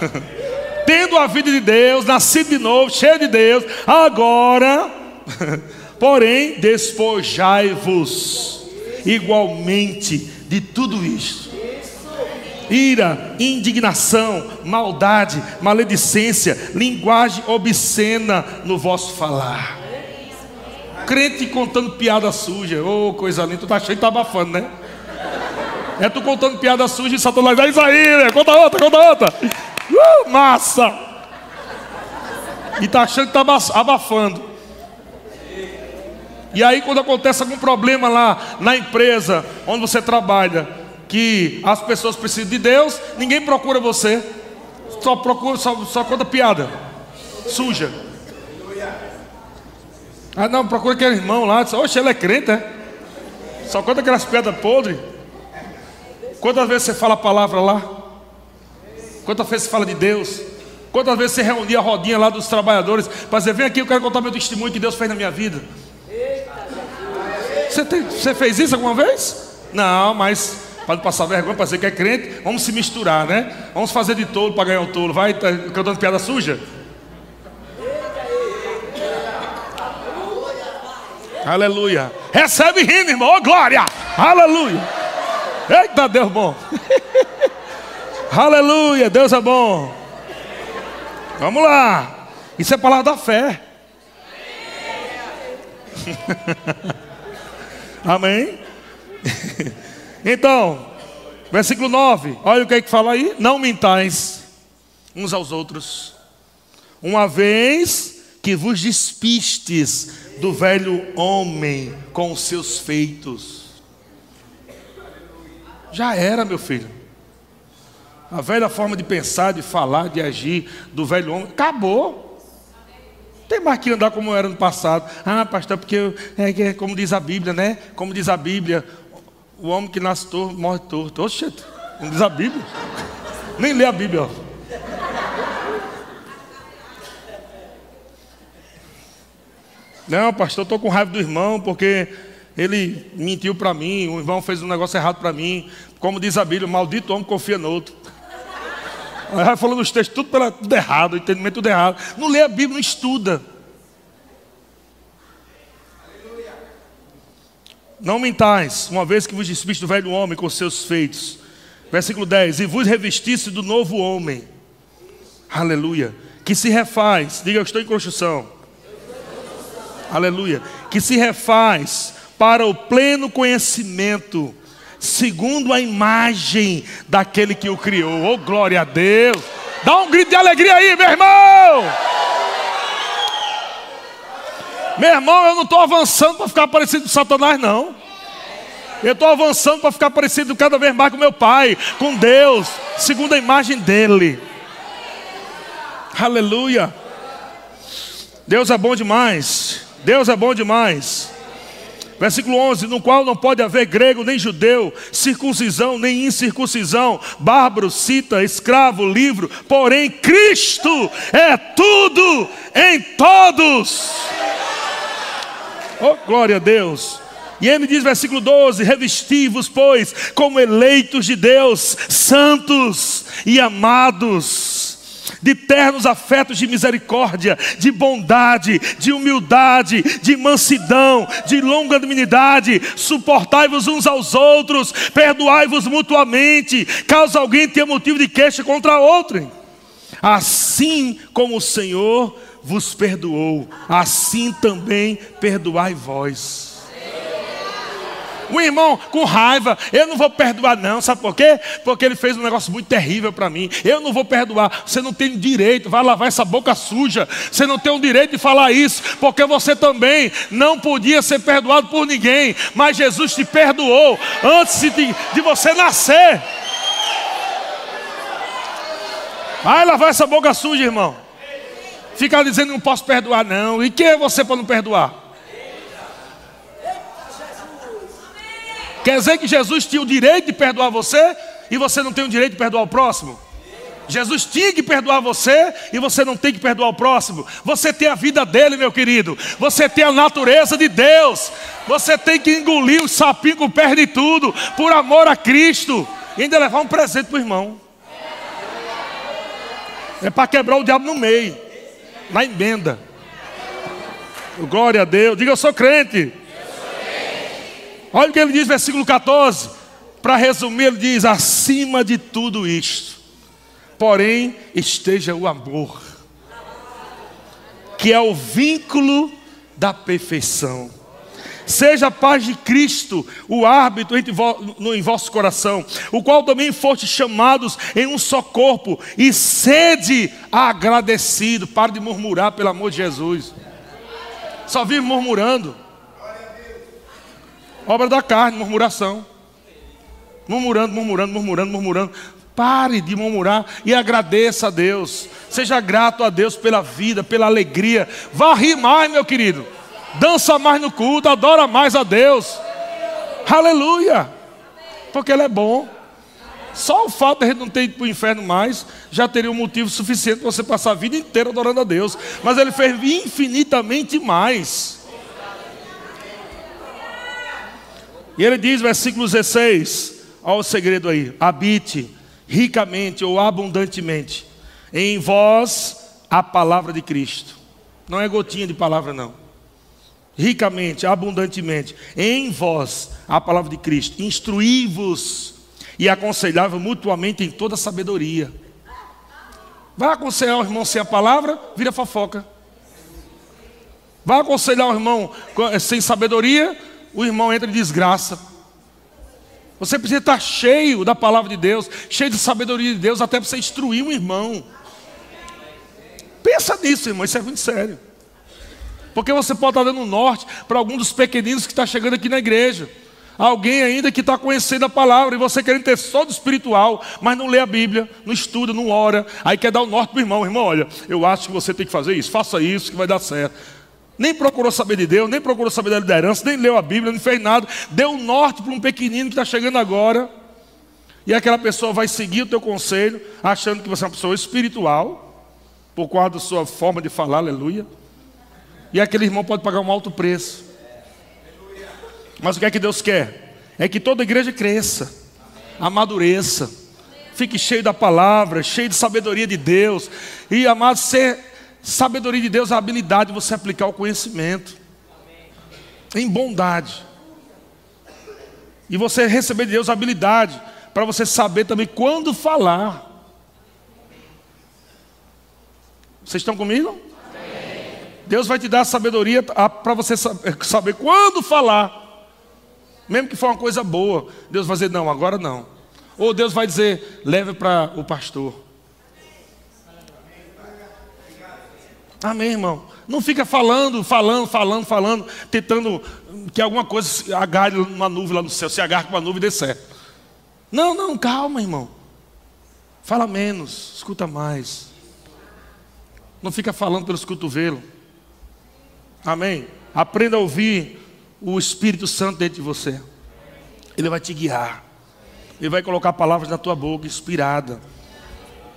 S1: tendo a vida de Deus, nascido de novo, cheio de Deus, agora Porém, despojai-vos igualmente de tudo isto: ira, indignação, maldade, maledicência, linguagem obscena no vosso falar. Crente contando piada suja, ô oh, coisa linda, tu tá cheio, tá abafando, né? É tu contando piada suja e Satanás, é isso aí, né? conta outra, conta outra. Uh, massa! E tá achando que tá abafando. E aí, quando acontece algum problema lá na empresa onde você trabalha, que as pessoas precisam de Deus, ninguém procura você, só procura, só, só conta piada suja. Ah, não, procura aquele irmão lá, diz, oxe, ele é crente, é? Só conta aquelas pedras podres. Quantas vezes você fala a palavra lá? Quantas vezes você fala de Deus? Quantas vezes você reunia a rodinha lá dos trabalhadores para dizer, vem aqui, eu quero contar meu testemunho que Deus fez na minha vida. Você, tem, você fez isso alguma vez? Não, mas para passar vergonha, para dizer que é crente, vamos se misturar, né? Vamos fazer de tolo para ganhar o tolo. Vai tá, cantando piada suja? Aleluia. Recebe rindo, irmão. Oh, glória. Aleluia. Eita, Deus bom. Aleluia. Deus é bom. Vamos lá. Isso é palavra da fé. Amém? então, versículo 9, olha o que é que fala aí: Não mintais uns aos outros, uma vez que vos despistes do velho homem com os seus feitos. Já era, meu filho. A velha forma de pensar, de falar, de agir do velho homem, acabou. Tem mais que andar como era no passado. Ah, pastor, porque é, é como diz a Bíblia, né? Como diz a Bíblia, o homem que nasce torto morre torto. Oxe, não diz a Bíblia. Nem lê a Bíblia. Ó. Não, pastor, estou com raiva do irmão porque ele mentiu para mim, o irmão fez um negócio errado para mim. Como diz a Bíblia, maldito homem confia no outro. Vai falando os textos tudo, pela, tudo errado, entendimento tudo errado. Não lê a Bíblia, não estuda. Não mentais, uma vez que vos despiste do velho homem com seus feitos. Versículo 10: E vos revestisse do novo homem. Aleluia. Que se refaz, diga eu estou em construção. Aleluia. Que se refaz para o pleno conhecimento segundo a imagem daquele que o criou. Oh, glória a Deus! Dá um grito de alegria aí, meu irmão. Meu irmão, eu não estou avançando para ficar parecido com Satanás, não. Eu estou avançando para ficar parecido cada vez mais com meu pai, com Deus, segundo a imagem dele. Aleluia. Deus é bom demais. Deus é bom demais. Versículo 11: No qual não pode haver grego nem judeu, circuncisão nem incircuncisão, bárbaro, cita, escravo, livro, porém Cristo é tudo em todos. Oh, glória a Deus. E ele diz, versículo 12: Revesti-vos, pois, como eleitos de Deus, santos e amados, de ternos afetos de misericórdia, de bondade, de humildade, de mansidão, de longanimidade, suportai-vos uns aos outros, perdoai-vos mutuamente, caso alguém tenha motivo de queixa contra outro. Assim como o Senhor vos perdoou, assim também perdoai vós. O irmão com raiva, eu não vou perdoar, não, sabe por quê? Porque ele fez um negócio muito terrível para mim. Eu não vou perdoar. Você não tem direito, vai lavar essa boca suja. Você não tem o direito de falar isso, porque você também não podia ser perdoado por ninguém. Mas Jesus te perdoou antes de, de você nascer. Vai lavar essa boca suja, irmão. Ficar dizendo não posso perdoar, não. E quem é você para não perdoar? Quer dizer que Jesus tinha o direito de perdoar você e você não tem o direito de perdoar o próximo? Jesus tinha que perdoar você e você não tem que perdoar o próximo. Você tem a vida dele, meu querido. Você tem a natureza de Deus. Você tem que engolir o sapinho com perna e tudo, por amor a Cristo. E ainda levar um presente para o irmão. É para quebrar o diabo no meio na emenda. Glória a Deus. Diga, eu sou crente. Olha o que ele diz, versículo 14. Para resumir, ele diz: acima de tudo isto, porém, esteja o amor, que é o vínculo da perfeição. Seja a paz de Cristo o árbitro entre vo, no, em vosso coração, o qual também foste chamados em um só corpo, e sede agradecido. Para de murmurar, pelo amor de Jesus. Só vive murmurando. Obra da carne, murmuração. Murmurando, murmurando, murmurando, murmurando. Pare de murmurar e agradeça a Deus. Seja grato a Deus pela vida, pela alegria. Vá rir mais, meu querido dança mais no culto, adora mais a Deus. Aleluia! Porque Ele é bom. Só o fato de a gente não ter ido para o inferno mais já teria um motivo suficiente para você passar a vida inteira adorando a Deus. Mas Ele fez infinitamente mais. E ele diz, versículo 16: Olha o segredo aí: habite ricamente ou abundantemente em vós a palavra de Cristo. Não é gotinha de palavra, não ricamente, abundantemente, em vós a palavra de Cristo, instruí-vos e aconselhava mutuamente em toda sabedoria. Vai aconselhar o irmão sem a palavra, vira fofoca. Vai aconselhar o irmão sem sabedoria, o irmão entra em desgraça. Você precisa estar cheio da palavra de Deus, cheio de sabedoria de Deus, até para você instruir um irmão. Pensa nisso, irmão, isso é muito sério. Porque você pode estar dando norte para algum dos pequeninos que está chegando aqui na igreja. Alguém ainda que está conhecendo a palavra e você querendo ter só do espiritual, mas não lê a Bíblia, não estuda, não ora, aí quer dar o norte para o irmão. Irmão, olha, eu acho que você tem que fazer isso, faça isso que vai dar certo. Nem procurou saber de Deus, nem procurou saber da liderança, nem leu a Bíblia, não fez nada. Deu o norte para um pequenino que está chegando agora. E aquela pessoa vai seguir o teu conselho, achando que você é uma pessoa espiritual, por causa da sua forma de falar, aleluia. E aquele irmão pode pagar um alto preço. Mas o que é que Deus quer? É que toda igreja cresça, amadureça, fique cheio da palavra, cheio de sabedoria de Deus. E, amado, ser sabedoria de Deus é a habilidade de você aplicar o conhecimento em bondade. E você receber de Deus a habilidade para você saber também quando falar. Vocês estão comigo? Deus vai te dar sabedoria para você saber quando falar. Mesmo que for uma coisa boa, Deus vai dizer, não, agora não. Ou Deus vai dizer, leve para o pastor. Amém, irmão? Não fica falando, falando, falando, falando, tentando que alguma coisa agarre uma nuvem lá no céu, se agarre com uma nuvem e dê certo. Não, não, calma, irmão. Fala menos, escuta mais. Não fica falando pelos cotovelos. Amém? Aprenda a ouvir o Espírito Santo dentro de você. Ele vai te guiar. Ele vai colocar palavras na tua boca, inspirada.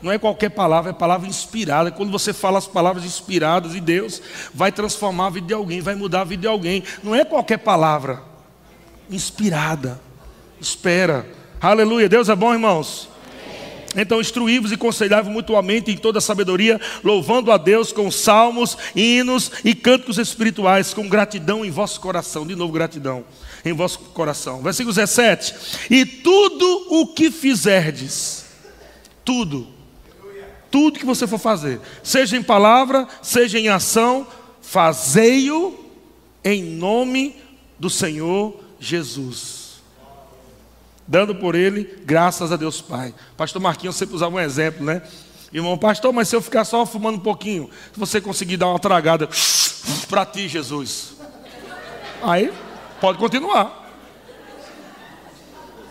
S1: Não é qualquer palavra, é palavra inspirada. Quando você fala as palavras inspiradas de Deus, vai transformar a vida de alguém, vai mudar a vida de alguém. Não é qualquer palavra. Inspirada. Espera. Aleluia. Deus é bom, irmãos. Então, instruí-vos e conselhai-vos mutuamente em toda sabedoria, louvando a Deus com salmos, hinos e cânticos espirituais, com gratidão em vosso coração. De novo, gratidão em vosso coração. Versículo 17: E tudo o que fizerdes, tudo, tudo que você for fazer, seja em palavra, seja em ação, fazei-o em nome do Senhor Jesus dando por ele graças a Deus Pai. Pastor Marquinhos sempre usava um exemplo, né? Irmão, pastor, mas se eu ficar só fumando um pouquinho, se você conseguir dar uma tragada para ti, Jesus. Aí, pode continuar.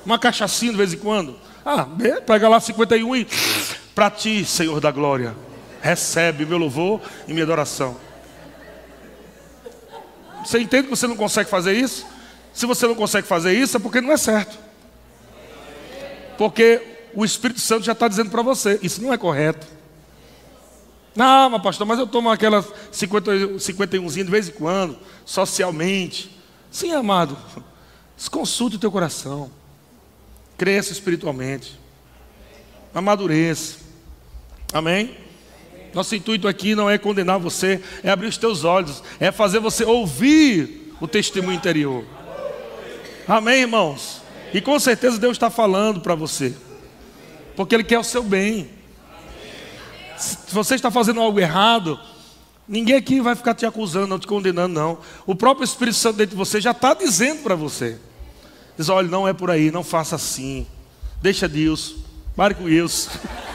S1: Uma cachaçinha de vez em quando. Ah, pega lá 51 e para ti, Senhor da glória, recebe meu louvor e minha adoração. Você entende que você não consegue fazer isso? Se você não consegue fazer isso, é porque não é certo. Porque o Espírito Santo já está dizendo para você: isso não é correto. Não, mas pastor, mas eu tomo aquelas 50, 51 de vez em quando, socialmente. Sim, amado, consulte o teu coração, cresça espiritualmente, amadureça. Amém? Nosso intuito aqui não é condenar você, é abrir os teus olhos, é fazer você ouvir o testemunho interior. Amém, irmãos? E com certeza Deus está falando para você, porque Ele quer o seu bem. Se você está fazendo algo errado, ninguém aqui vai ficar te acusando, não te condenando, não. O próprio Espírito Santo dentro de você já está dizendo para você: diz, olha, não é por aí, não faça assim, deixa Deus, pare com isso.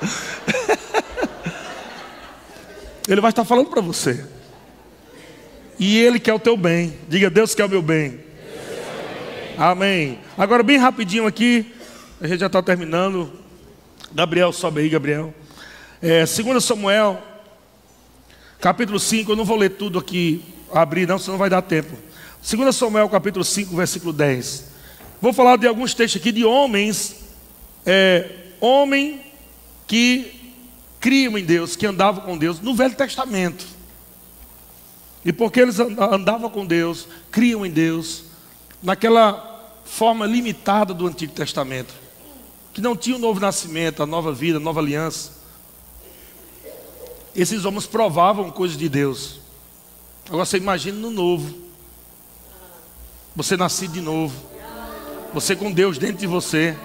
S1: Ele vai estar falando para você. E Ele quer o teu bem. Diga, Deus quer o meu bem. Amém. Agora, bem rapidinho aqui, a gente já está terminando. Gabriel, sobe aí, Gabriel. É, 2 Samuel, capítulo 5, eu não vou ler tudo aqui, abrir, não, senão vai dar tempo. 2 Samuel, capítulo 5, versículo 10. Vou falar de alguns textos aqui de homens, é, homem que criam em Deus, que andavam com Deus no Velho Testamento. E porque eles andavam com Deus, criam em Deus, naquela forma limitada do Antigo Testamento, que não tinha o novo nascimento, a nova vida, a nova aliança. Esses homens provavam coisas de Deus. Agora você imagina no novo. Você nascido de novo. Você com Deus dentro de você.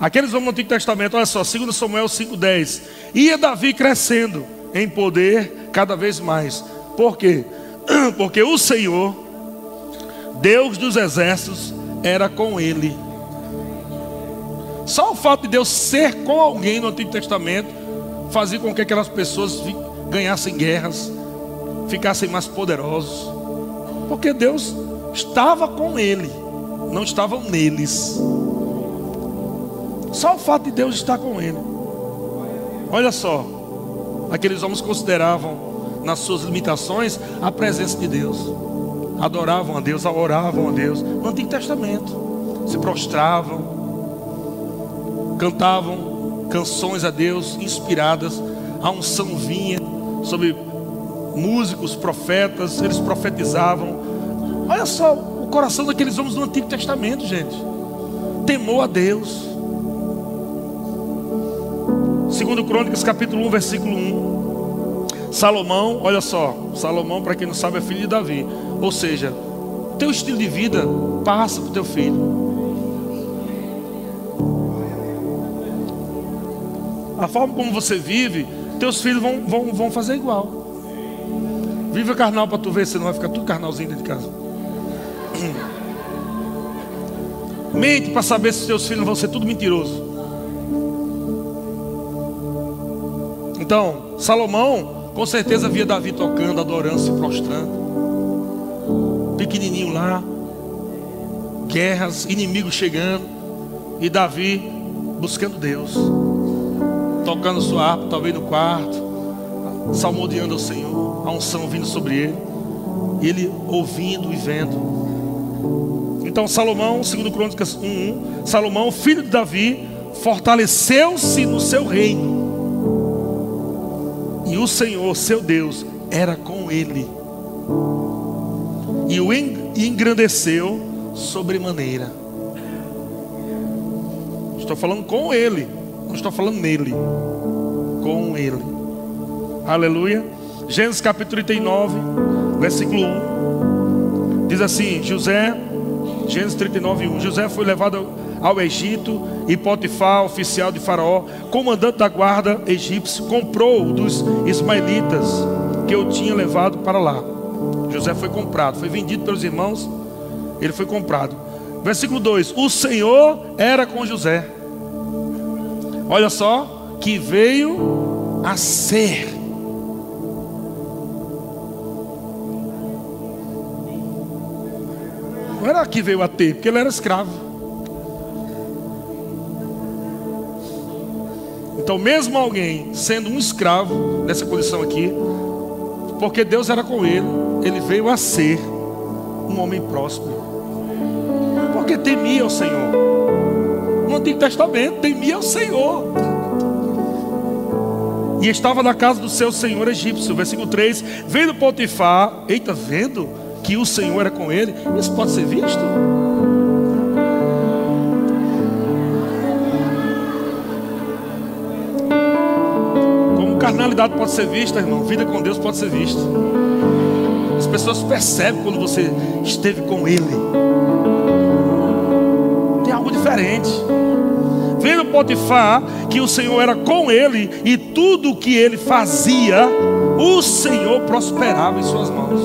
S1: Aqueles homens do Antigo Testamento, olha só, 2 Samuel 5,10. Ia Davi crescendo em poder cada vez mais. Por quê? Porque o Senhor Deus dos exércitos era com ele. Só o fato de Deus ser com alguém no Antigo Testamento fazia com que aquelas pessoas ganhassem guerras, ficassem mais poderosos, porque Deus estava com ele, não estavam neles. Só o fato de Deus estar com ele. Olha só, aqueles homens consideravam nas suas limitações a presença de Deus adoravam a Deus, oravam a Deus. No Antigo Testamento, se prostravam, cantavam canções a Deus inspiradas, a unção vinha sobre músicos, profetas, eles profetizavam. Olha só o coração daqueles homens do Antigo Testamento, gente. Temor a Deus. Segundo Crônicas, capítulo 1, versículo 1. Salomão, olha só, Salomão, para quem não sabe, é filho de Davi. Ou seja, teu estilo de vida passa para o teu filho. A forma como você vive, teus filhos vão, vão, vão fazer igual. Viva carnal para tu ver se não vai ficar tudo carnalzinho dentro de casa. Mente para saber se teus filhos vão ser tudo mentiroso. Então, Salomão, com certeza via Davi tocando, adorando, se prostrando. Pequenininho lá, guerras, inimigos chegando, e Davi buscando Deus, tocando sua harpa, talvez no quarto, salmodiando ao Senhor, a unção vindo sobre ele, ele ouvindo e vendo. Então, Salomão, segundo Crônicas 1:1, Salomão, filho de Davi, fortaleceu-se no seu reino. E o Senhor, seu Deus, era com ele. E o engrandeceu sobremaneira. Estou falando com ele, não estou falando nele. Com ele. Aleluia. Gênesis capítulo 39, versículo 1. Diz assim: José, Gênesis 39, 1. José foi levado ao Egito e Potifar, oficial de Faraó, comandante da guarda egípcio, comprou dos ismaelitas que eu tinha levado para lá. José foi comprado, foi vendido pelos irmãos, ele foi comprado. Versículo 2: O Senhor era com José. Olha só, que veio a ser. Não era que veio a ter, porque ele era escravo. Então, mesmo alguém sendo um escravo nessa condição aqui, porque Deus era com ele, ele veio a ser um homem próspero. Porque temia o Senhor. No Antigo Testamento, temia o Senhor. E estava na casa do seu senhor egípcio. Versículo 3: Vendo Potifar, eita, vendo que o Senhor era com ele, isso pode ser visto? Carnalidade pode ser vista, irmão, vida com Deus pode ser vista. As pessoas percebem quando você esteve com Ele. Tem algo diferente. Vendo Potifar que o Senhor era com ele e tudo o que ele fazia, o Senhor prosperava em suas mãos.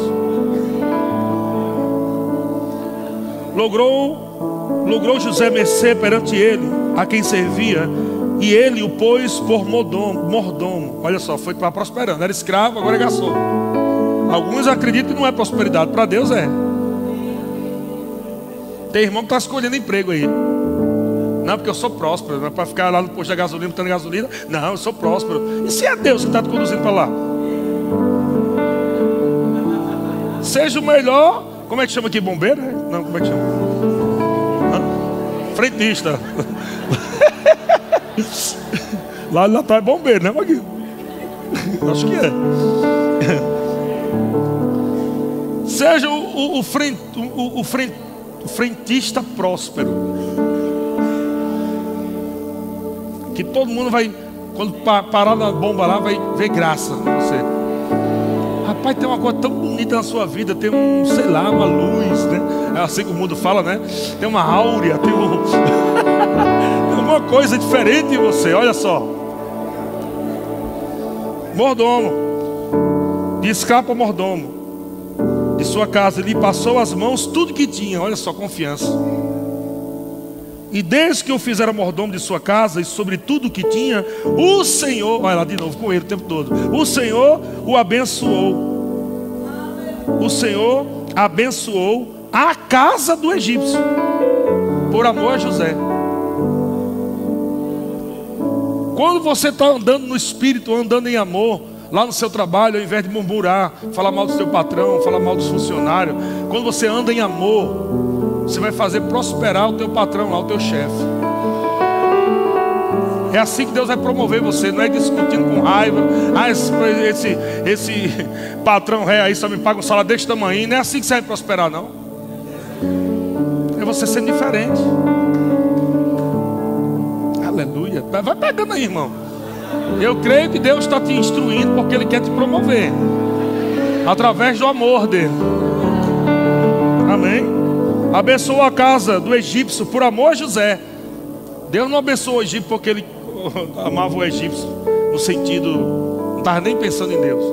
S1: Logrou, logrou José mercê perante ele, a quem servia, e ele o pôs por mordomo. mordomo. Olha só, foi para prosperando. Era escravo, agora é garçom. Alguns acreditam que não é prosperidade, para Deus é. Tem irmão que está escolhendo emprego aí. Não, porque eu sou próspero, não é para ficar lá no posto da gasolina, botando gasolina. Não, eu sou próspero. E se é Deus que está te conduzindo para lá? Seja o melhor. Como é que chama aqui? Bombeiro? Não, como é que chama? Frentista. lá lá tá é bombeiro, né, Maguinho? Acho que é. Seja o, o, o, frent, o, o, frent, o frentista próspero. Que todo mundo vai, quando parar na bomba lá, vai ver graça em você. Rapaz, tem uma coisa tão bonita na sua vida, tem um, sei lá, uma luz, né? É assim que o mundo fala, né? Tem uma áurea, tem um. uma coisa diferente em você, olha só. Mordomo. De escapa mordomo de sua casa, lhe passou as mãos tudo que tinha, olha só, confiança. E desde que eu fizera mordomo de sua casa e sobre tudo que tinha, o Senhor, olha lá de novo com ele o tempo todo, o Senhor o abençoou. O Senhor abençoou a casa do egípcio, por amor a José. Quando você está andando no espírito, andando em amor, lá no seu trabalho, ao invés de murmurar, falar mal do seu patrão, falar mal dos funcionários, quando você anda em amor, você vai fazer prosperar o teu patrão lá, o teu chefe. É assim que Deus vai promover você, não é discutindo com raiva. Ah, esse, esse, esse patrão ré aí só me paga um salário deste tamanho. Não é assim que você vai prosperar, não. É você sendo diferente. Aleluia. Vai pegando aí, irmão. Eu creio que Deus está te instruindo porque Ele quer te promover através do amor dele. Amém. Abençoou a casa do egípcio por amor a José. Deus não abençoou o egípcio porque ele amava o egípcio no sentido, não estava nem pensando em Deus,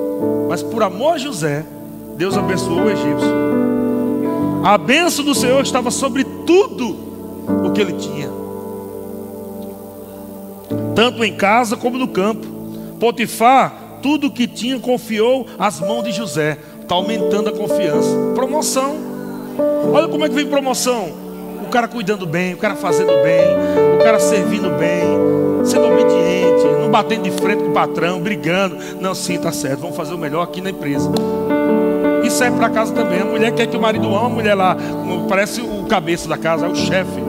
S1: mas por amor a José, Deus abençoou o egípcio. A bênção do Senhor estava sobre tudo o que ele tinha tanto em casa como no campo. Potifar, tudo que tinha, confiou às mãos de José. Está aumentando a confiança. Promoção. Olha como é que vem promoção. O cara cuidando bem, o cara fazendo bem, o cara servindo bem, sendo obediente, não batendo de frente com o patrão, brigando. Não, sim, tá certo, vamos fazer o melhor aqui na empresa. Isso é para casa também. A mulher quer que o marido ame a mulher lá, parece o cabeça da casa, é o chefe.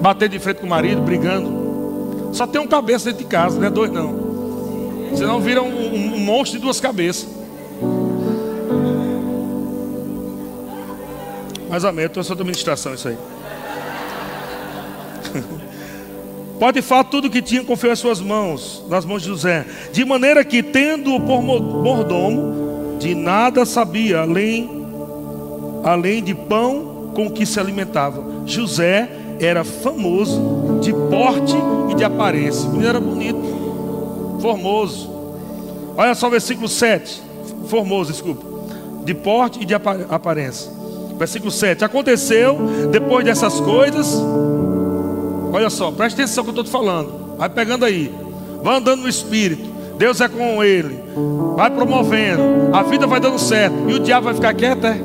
S1: Bater de frente com o marido, brigando. Só tem um cabeça dentro de casa, não é dois não. Senão vira um, um, um monstro de duas cabeças. Mas amém, eu estou só administração isso aí. Pode falar tudo que tinha confiou em suas mãos, nas mãos de José. De maneira que, tendo-o por mordomo, de nada sabia, além, além de pão com que se alimentava. José era famoso de porte de aparência. Ele era bonito, formoso. Olha só o versículo 7. Formoso, desculpa. De porte e de aparência. Versículo 7. Aconteceu depois dessas coisas Olha só, preste atenção que eu estou te falando. Vai pegando aí. Vai andando no Espírito. Deus é com ele. Vai promovendo. A vida vai dando certo. E o diabo vai ficar quieto, é?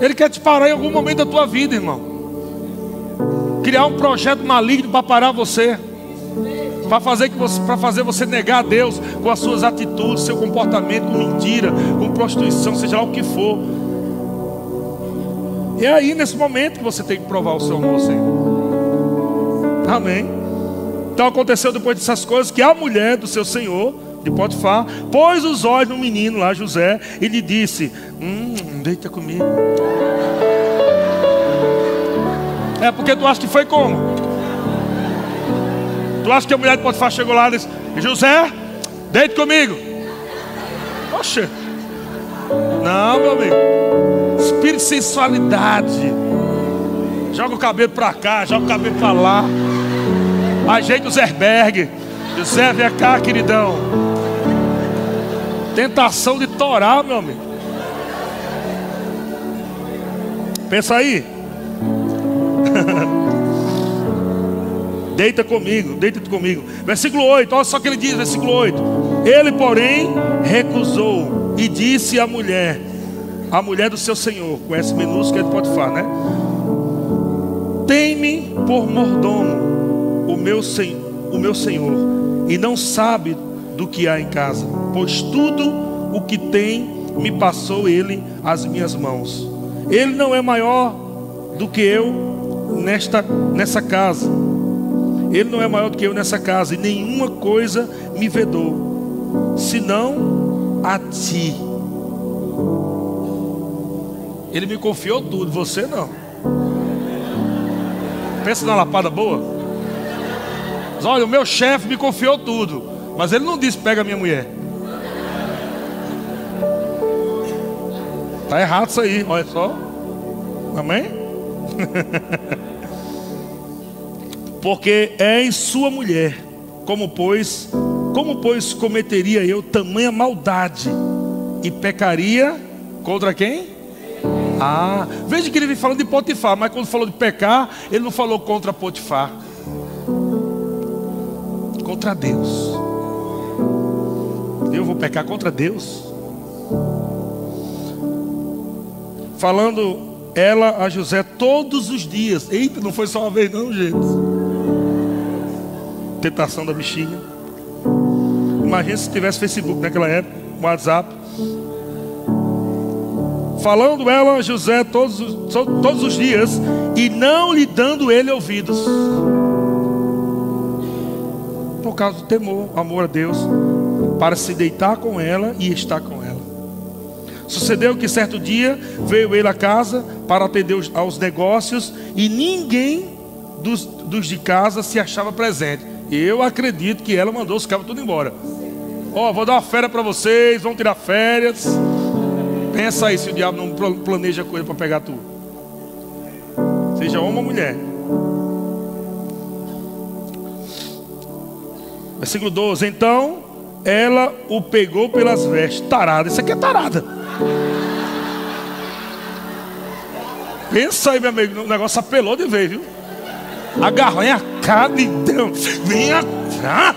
S1: Ele quer te parar em algum momento da tua vida, irmão. Criar um projeto maligno para parar você. Para fazer, que você, fazer você negar a Deus com as suas atitudes, seu comportamento, com mentira, com prostituição, seja lá o que for. E é aí nesse momento que você tem que provar o seu amor Senhor. Amém. Então aconteceu depois dessas coisas que a mulher do seu senhor, de Potifar, pôs os olhos no menino lá, José, e lhe disse: Hum, deita comigo. É porque tu acha que foi como? Tu acha que a mulher de Potifar chegou lá e disse: José, deita comigo. Poxa. Não, meu amigo. Espírito de sensualidade. Joga o cabelo para cá, joga o cabelo para lá. Ajeita os Zerberg. José, vem cá, queridão. Tentação de torar, meu amigo. Pensa aí. deita comigo, deita comigo. Versículo 8, olha só o que ele diz, versículo 8. Ele, porém, recusou e disse à mulher: a mulher do seu senhor, com esse minúsculo ele pode falar, né? Tem-me por mordomo o meu, sen o meu senhor, e não sabe do que há em casa, pois tudo o que tem me passou ele às minhas mãos. Ele não é maior do que eu nesta, nessa casa. Ele não é maior do que eu nessa casa, e nenhuma coisa me vedou, senão a ti ele me confiou tudo, você não. Pensa na lapada boa. Mas olha, o meu chefe me confiou tudo, mas ele não disse pega minha mulher. Tá errado isso aí, olha só. Amém? Porque é em sua mulher, como pois, como pois cometeria eu tamanha maldade e pecaria contra quem? Ah, veja que ele vem falando de Potifar, mas quando falou de pecar, ele não falou contra Potifar, contra Deus. Eu vou pecar contra Deus. Falando ela a José todos os dias. Eita, não foi só uma vez, não, gente. Tentação da bichinha. Imagina se tivesse Facebook naquela época, WhatsApp falando ela a José todos, todos os dias e não lhe dando ele ouvidos. Por causa do temor, amor a Deus, para se deitar com ela e estar com ela. Sucedeu que certo dia veio ele a casa para atender aos negócios e ninguém dos, dos de casa se achava presente. Eu acredito que ela mandou os cabos tudo embora. Ó, oh, vou dar uma férias para vocês, vão tirar férias. Pensa aí se o diabo não planeja coisa para pegar tu. Seja homem ou mulher. Versículo 12. Então ela o pegou pelas vestes. Tarada. Isso aqui é tarada. Pensa aí, meu amigo. O negócio apelou de vez, viu? Agarrou, hein? De Deus. Venha cá.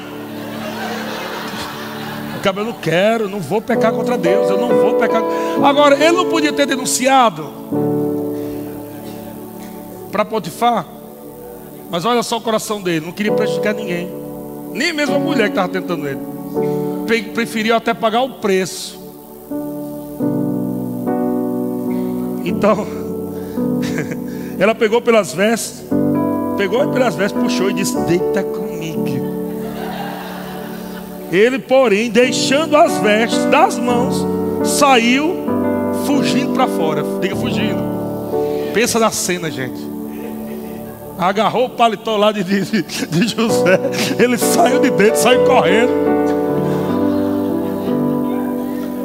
S1: Eu não quero, não vou pecar contra Deus, eu não vou pecar. Agora, ele não podia ter denunciado para Potifar, mas olha só o coração dele, não queria prejudicar ninguém, nem mesmo a mulher que estava tentando ele, preferiu até pagar o preço. Então, ela pegou pelas vestes, pegou pelas vestes, puxou e disse: Deita comigo. Ele, porém, deixando as vestes das mãos, saiu fugindo para fora. Diga fugindo. Pensa na cena, gente. Agarrou o paletó lá de, de, de José. Ele saiu de dentro, saiu correndo.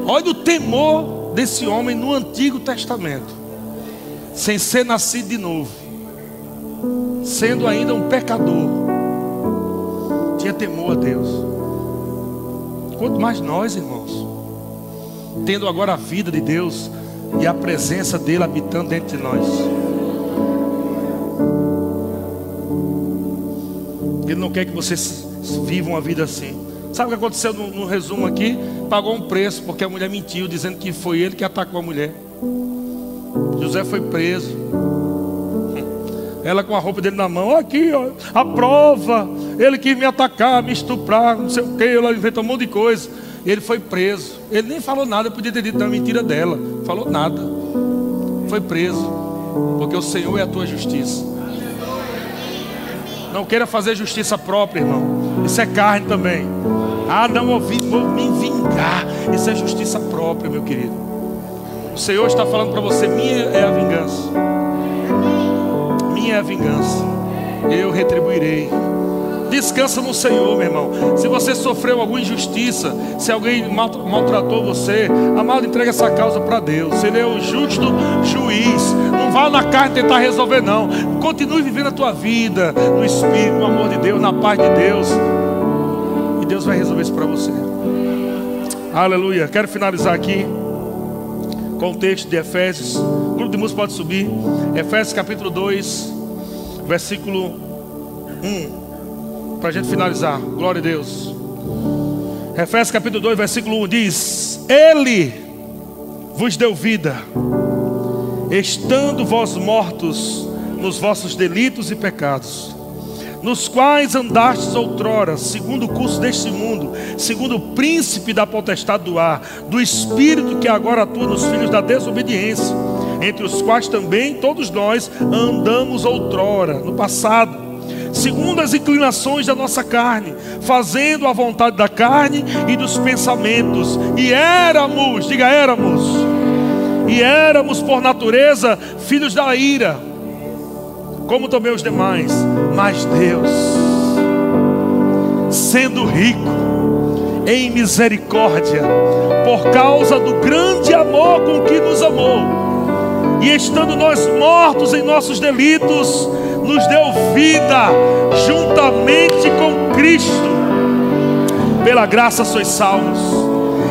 S1: Olha o temor desse homem no Antigo Testamento. Sem ser nascido de novo. Sendo ainda um pecador. Tinha temor a Deus. Quanto mais nós, irmãos, tendo agora a vida de Deus e a presença dele habitando dentro de nós. Ele não quer que vocês vivam a vida assim. Sabe o que aconteceu no, no, resumo aqui? Pagou um preço porque a mulher mentiu, dizendo que foi ele que atacou a mulher. José foi preso. Ela com a roupa dele na mão, aqui, ó, a prova. Ele quis me atacar, me estuprar, não sei o que. Ela inventou um monte de coisa. Ele foi preso. Ele nem falou nada, podia ter dito uma mentira dela. Falou nada. Foi preso. Porque o Senhor é a tua justiça. Não queira fazer justiça própria, irmão. Isso é carne também. Ah, não ouvi, vou me vingar. Isso é justiça própria, meu querido. O Senhor está falando para você: minha é a vingança minha é a vingança, eu retribuirei. Descansa no Senhor, meu irmão. Se você sofreu alguma injustiça, se alguém maltratou você, amado, entrega essa causa para Deus. Ele é o justo juiz. Não vá na carne tentar resolver, não. Continue vivendo a tua vida no Espírito, no amor de Deus, na paz de Deus. E Deus vai resolver isso para você. Aleluia. Quero finalizar aqui com o texto de Efésios. O grupo de música pode subir. Efésios capítulo 2, versículo 1. Para a gente finalizar. Glória a Deus. Efésios capítulo 2, versículo 1 diz: Ele vos deu vida, estando vós mortos nos vossos delitos e pecados nos quais andastes outrora, segundo o curso deste mundo, segundo o príncipe da potestade do ar, do espírito que agora atua nos filhos da desobediência, entre os quais também todos nós andamos outrora, no passado, segundo as inclinações da nossa carne, fazendo a vontade da carne e dos pensamentos, e éramos, diga éramos, e éramos por natureza filhos da ira como também os demais. Mas Deus, sendo rico em misericórdia, por causa do grande amor com que nos amou, e estando nós mortos em nossos delitos, nos deu vida juntamente com Cristo. Pela graça sois salvos,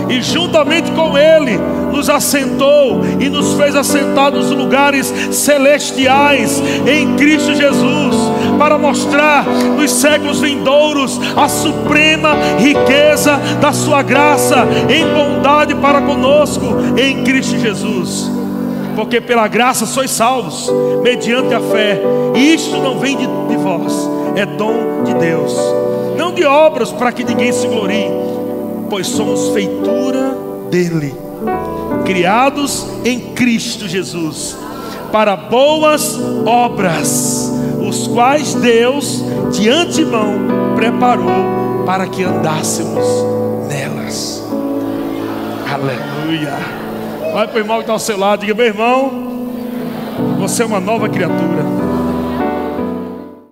S1: e juntamente com Ele nos assentou e nos fez assentar nos lugares celestiais em Cristo Jesus, para mostrar nos séculos vindouros a suprema riqueza da Sua graça em bondade para conosco em Cristo Jesus. Porque pela graça sois salvos, mediante a fé, e isto não vem de, de vós, é dom de Deus, não de obras para que ninguém se glorie, pois somos feitura dele criados em Cristo Jesus, para boas obras, os quais Deus de antemão preparou para que andássemos nelas. Aleluia. Vai para o irmão que está ao seu lado, diga: meu irmão, você é uma nova criatura.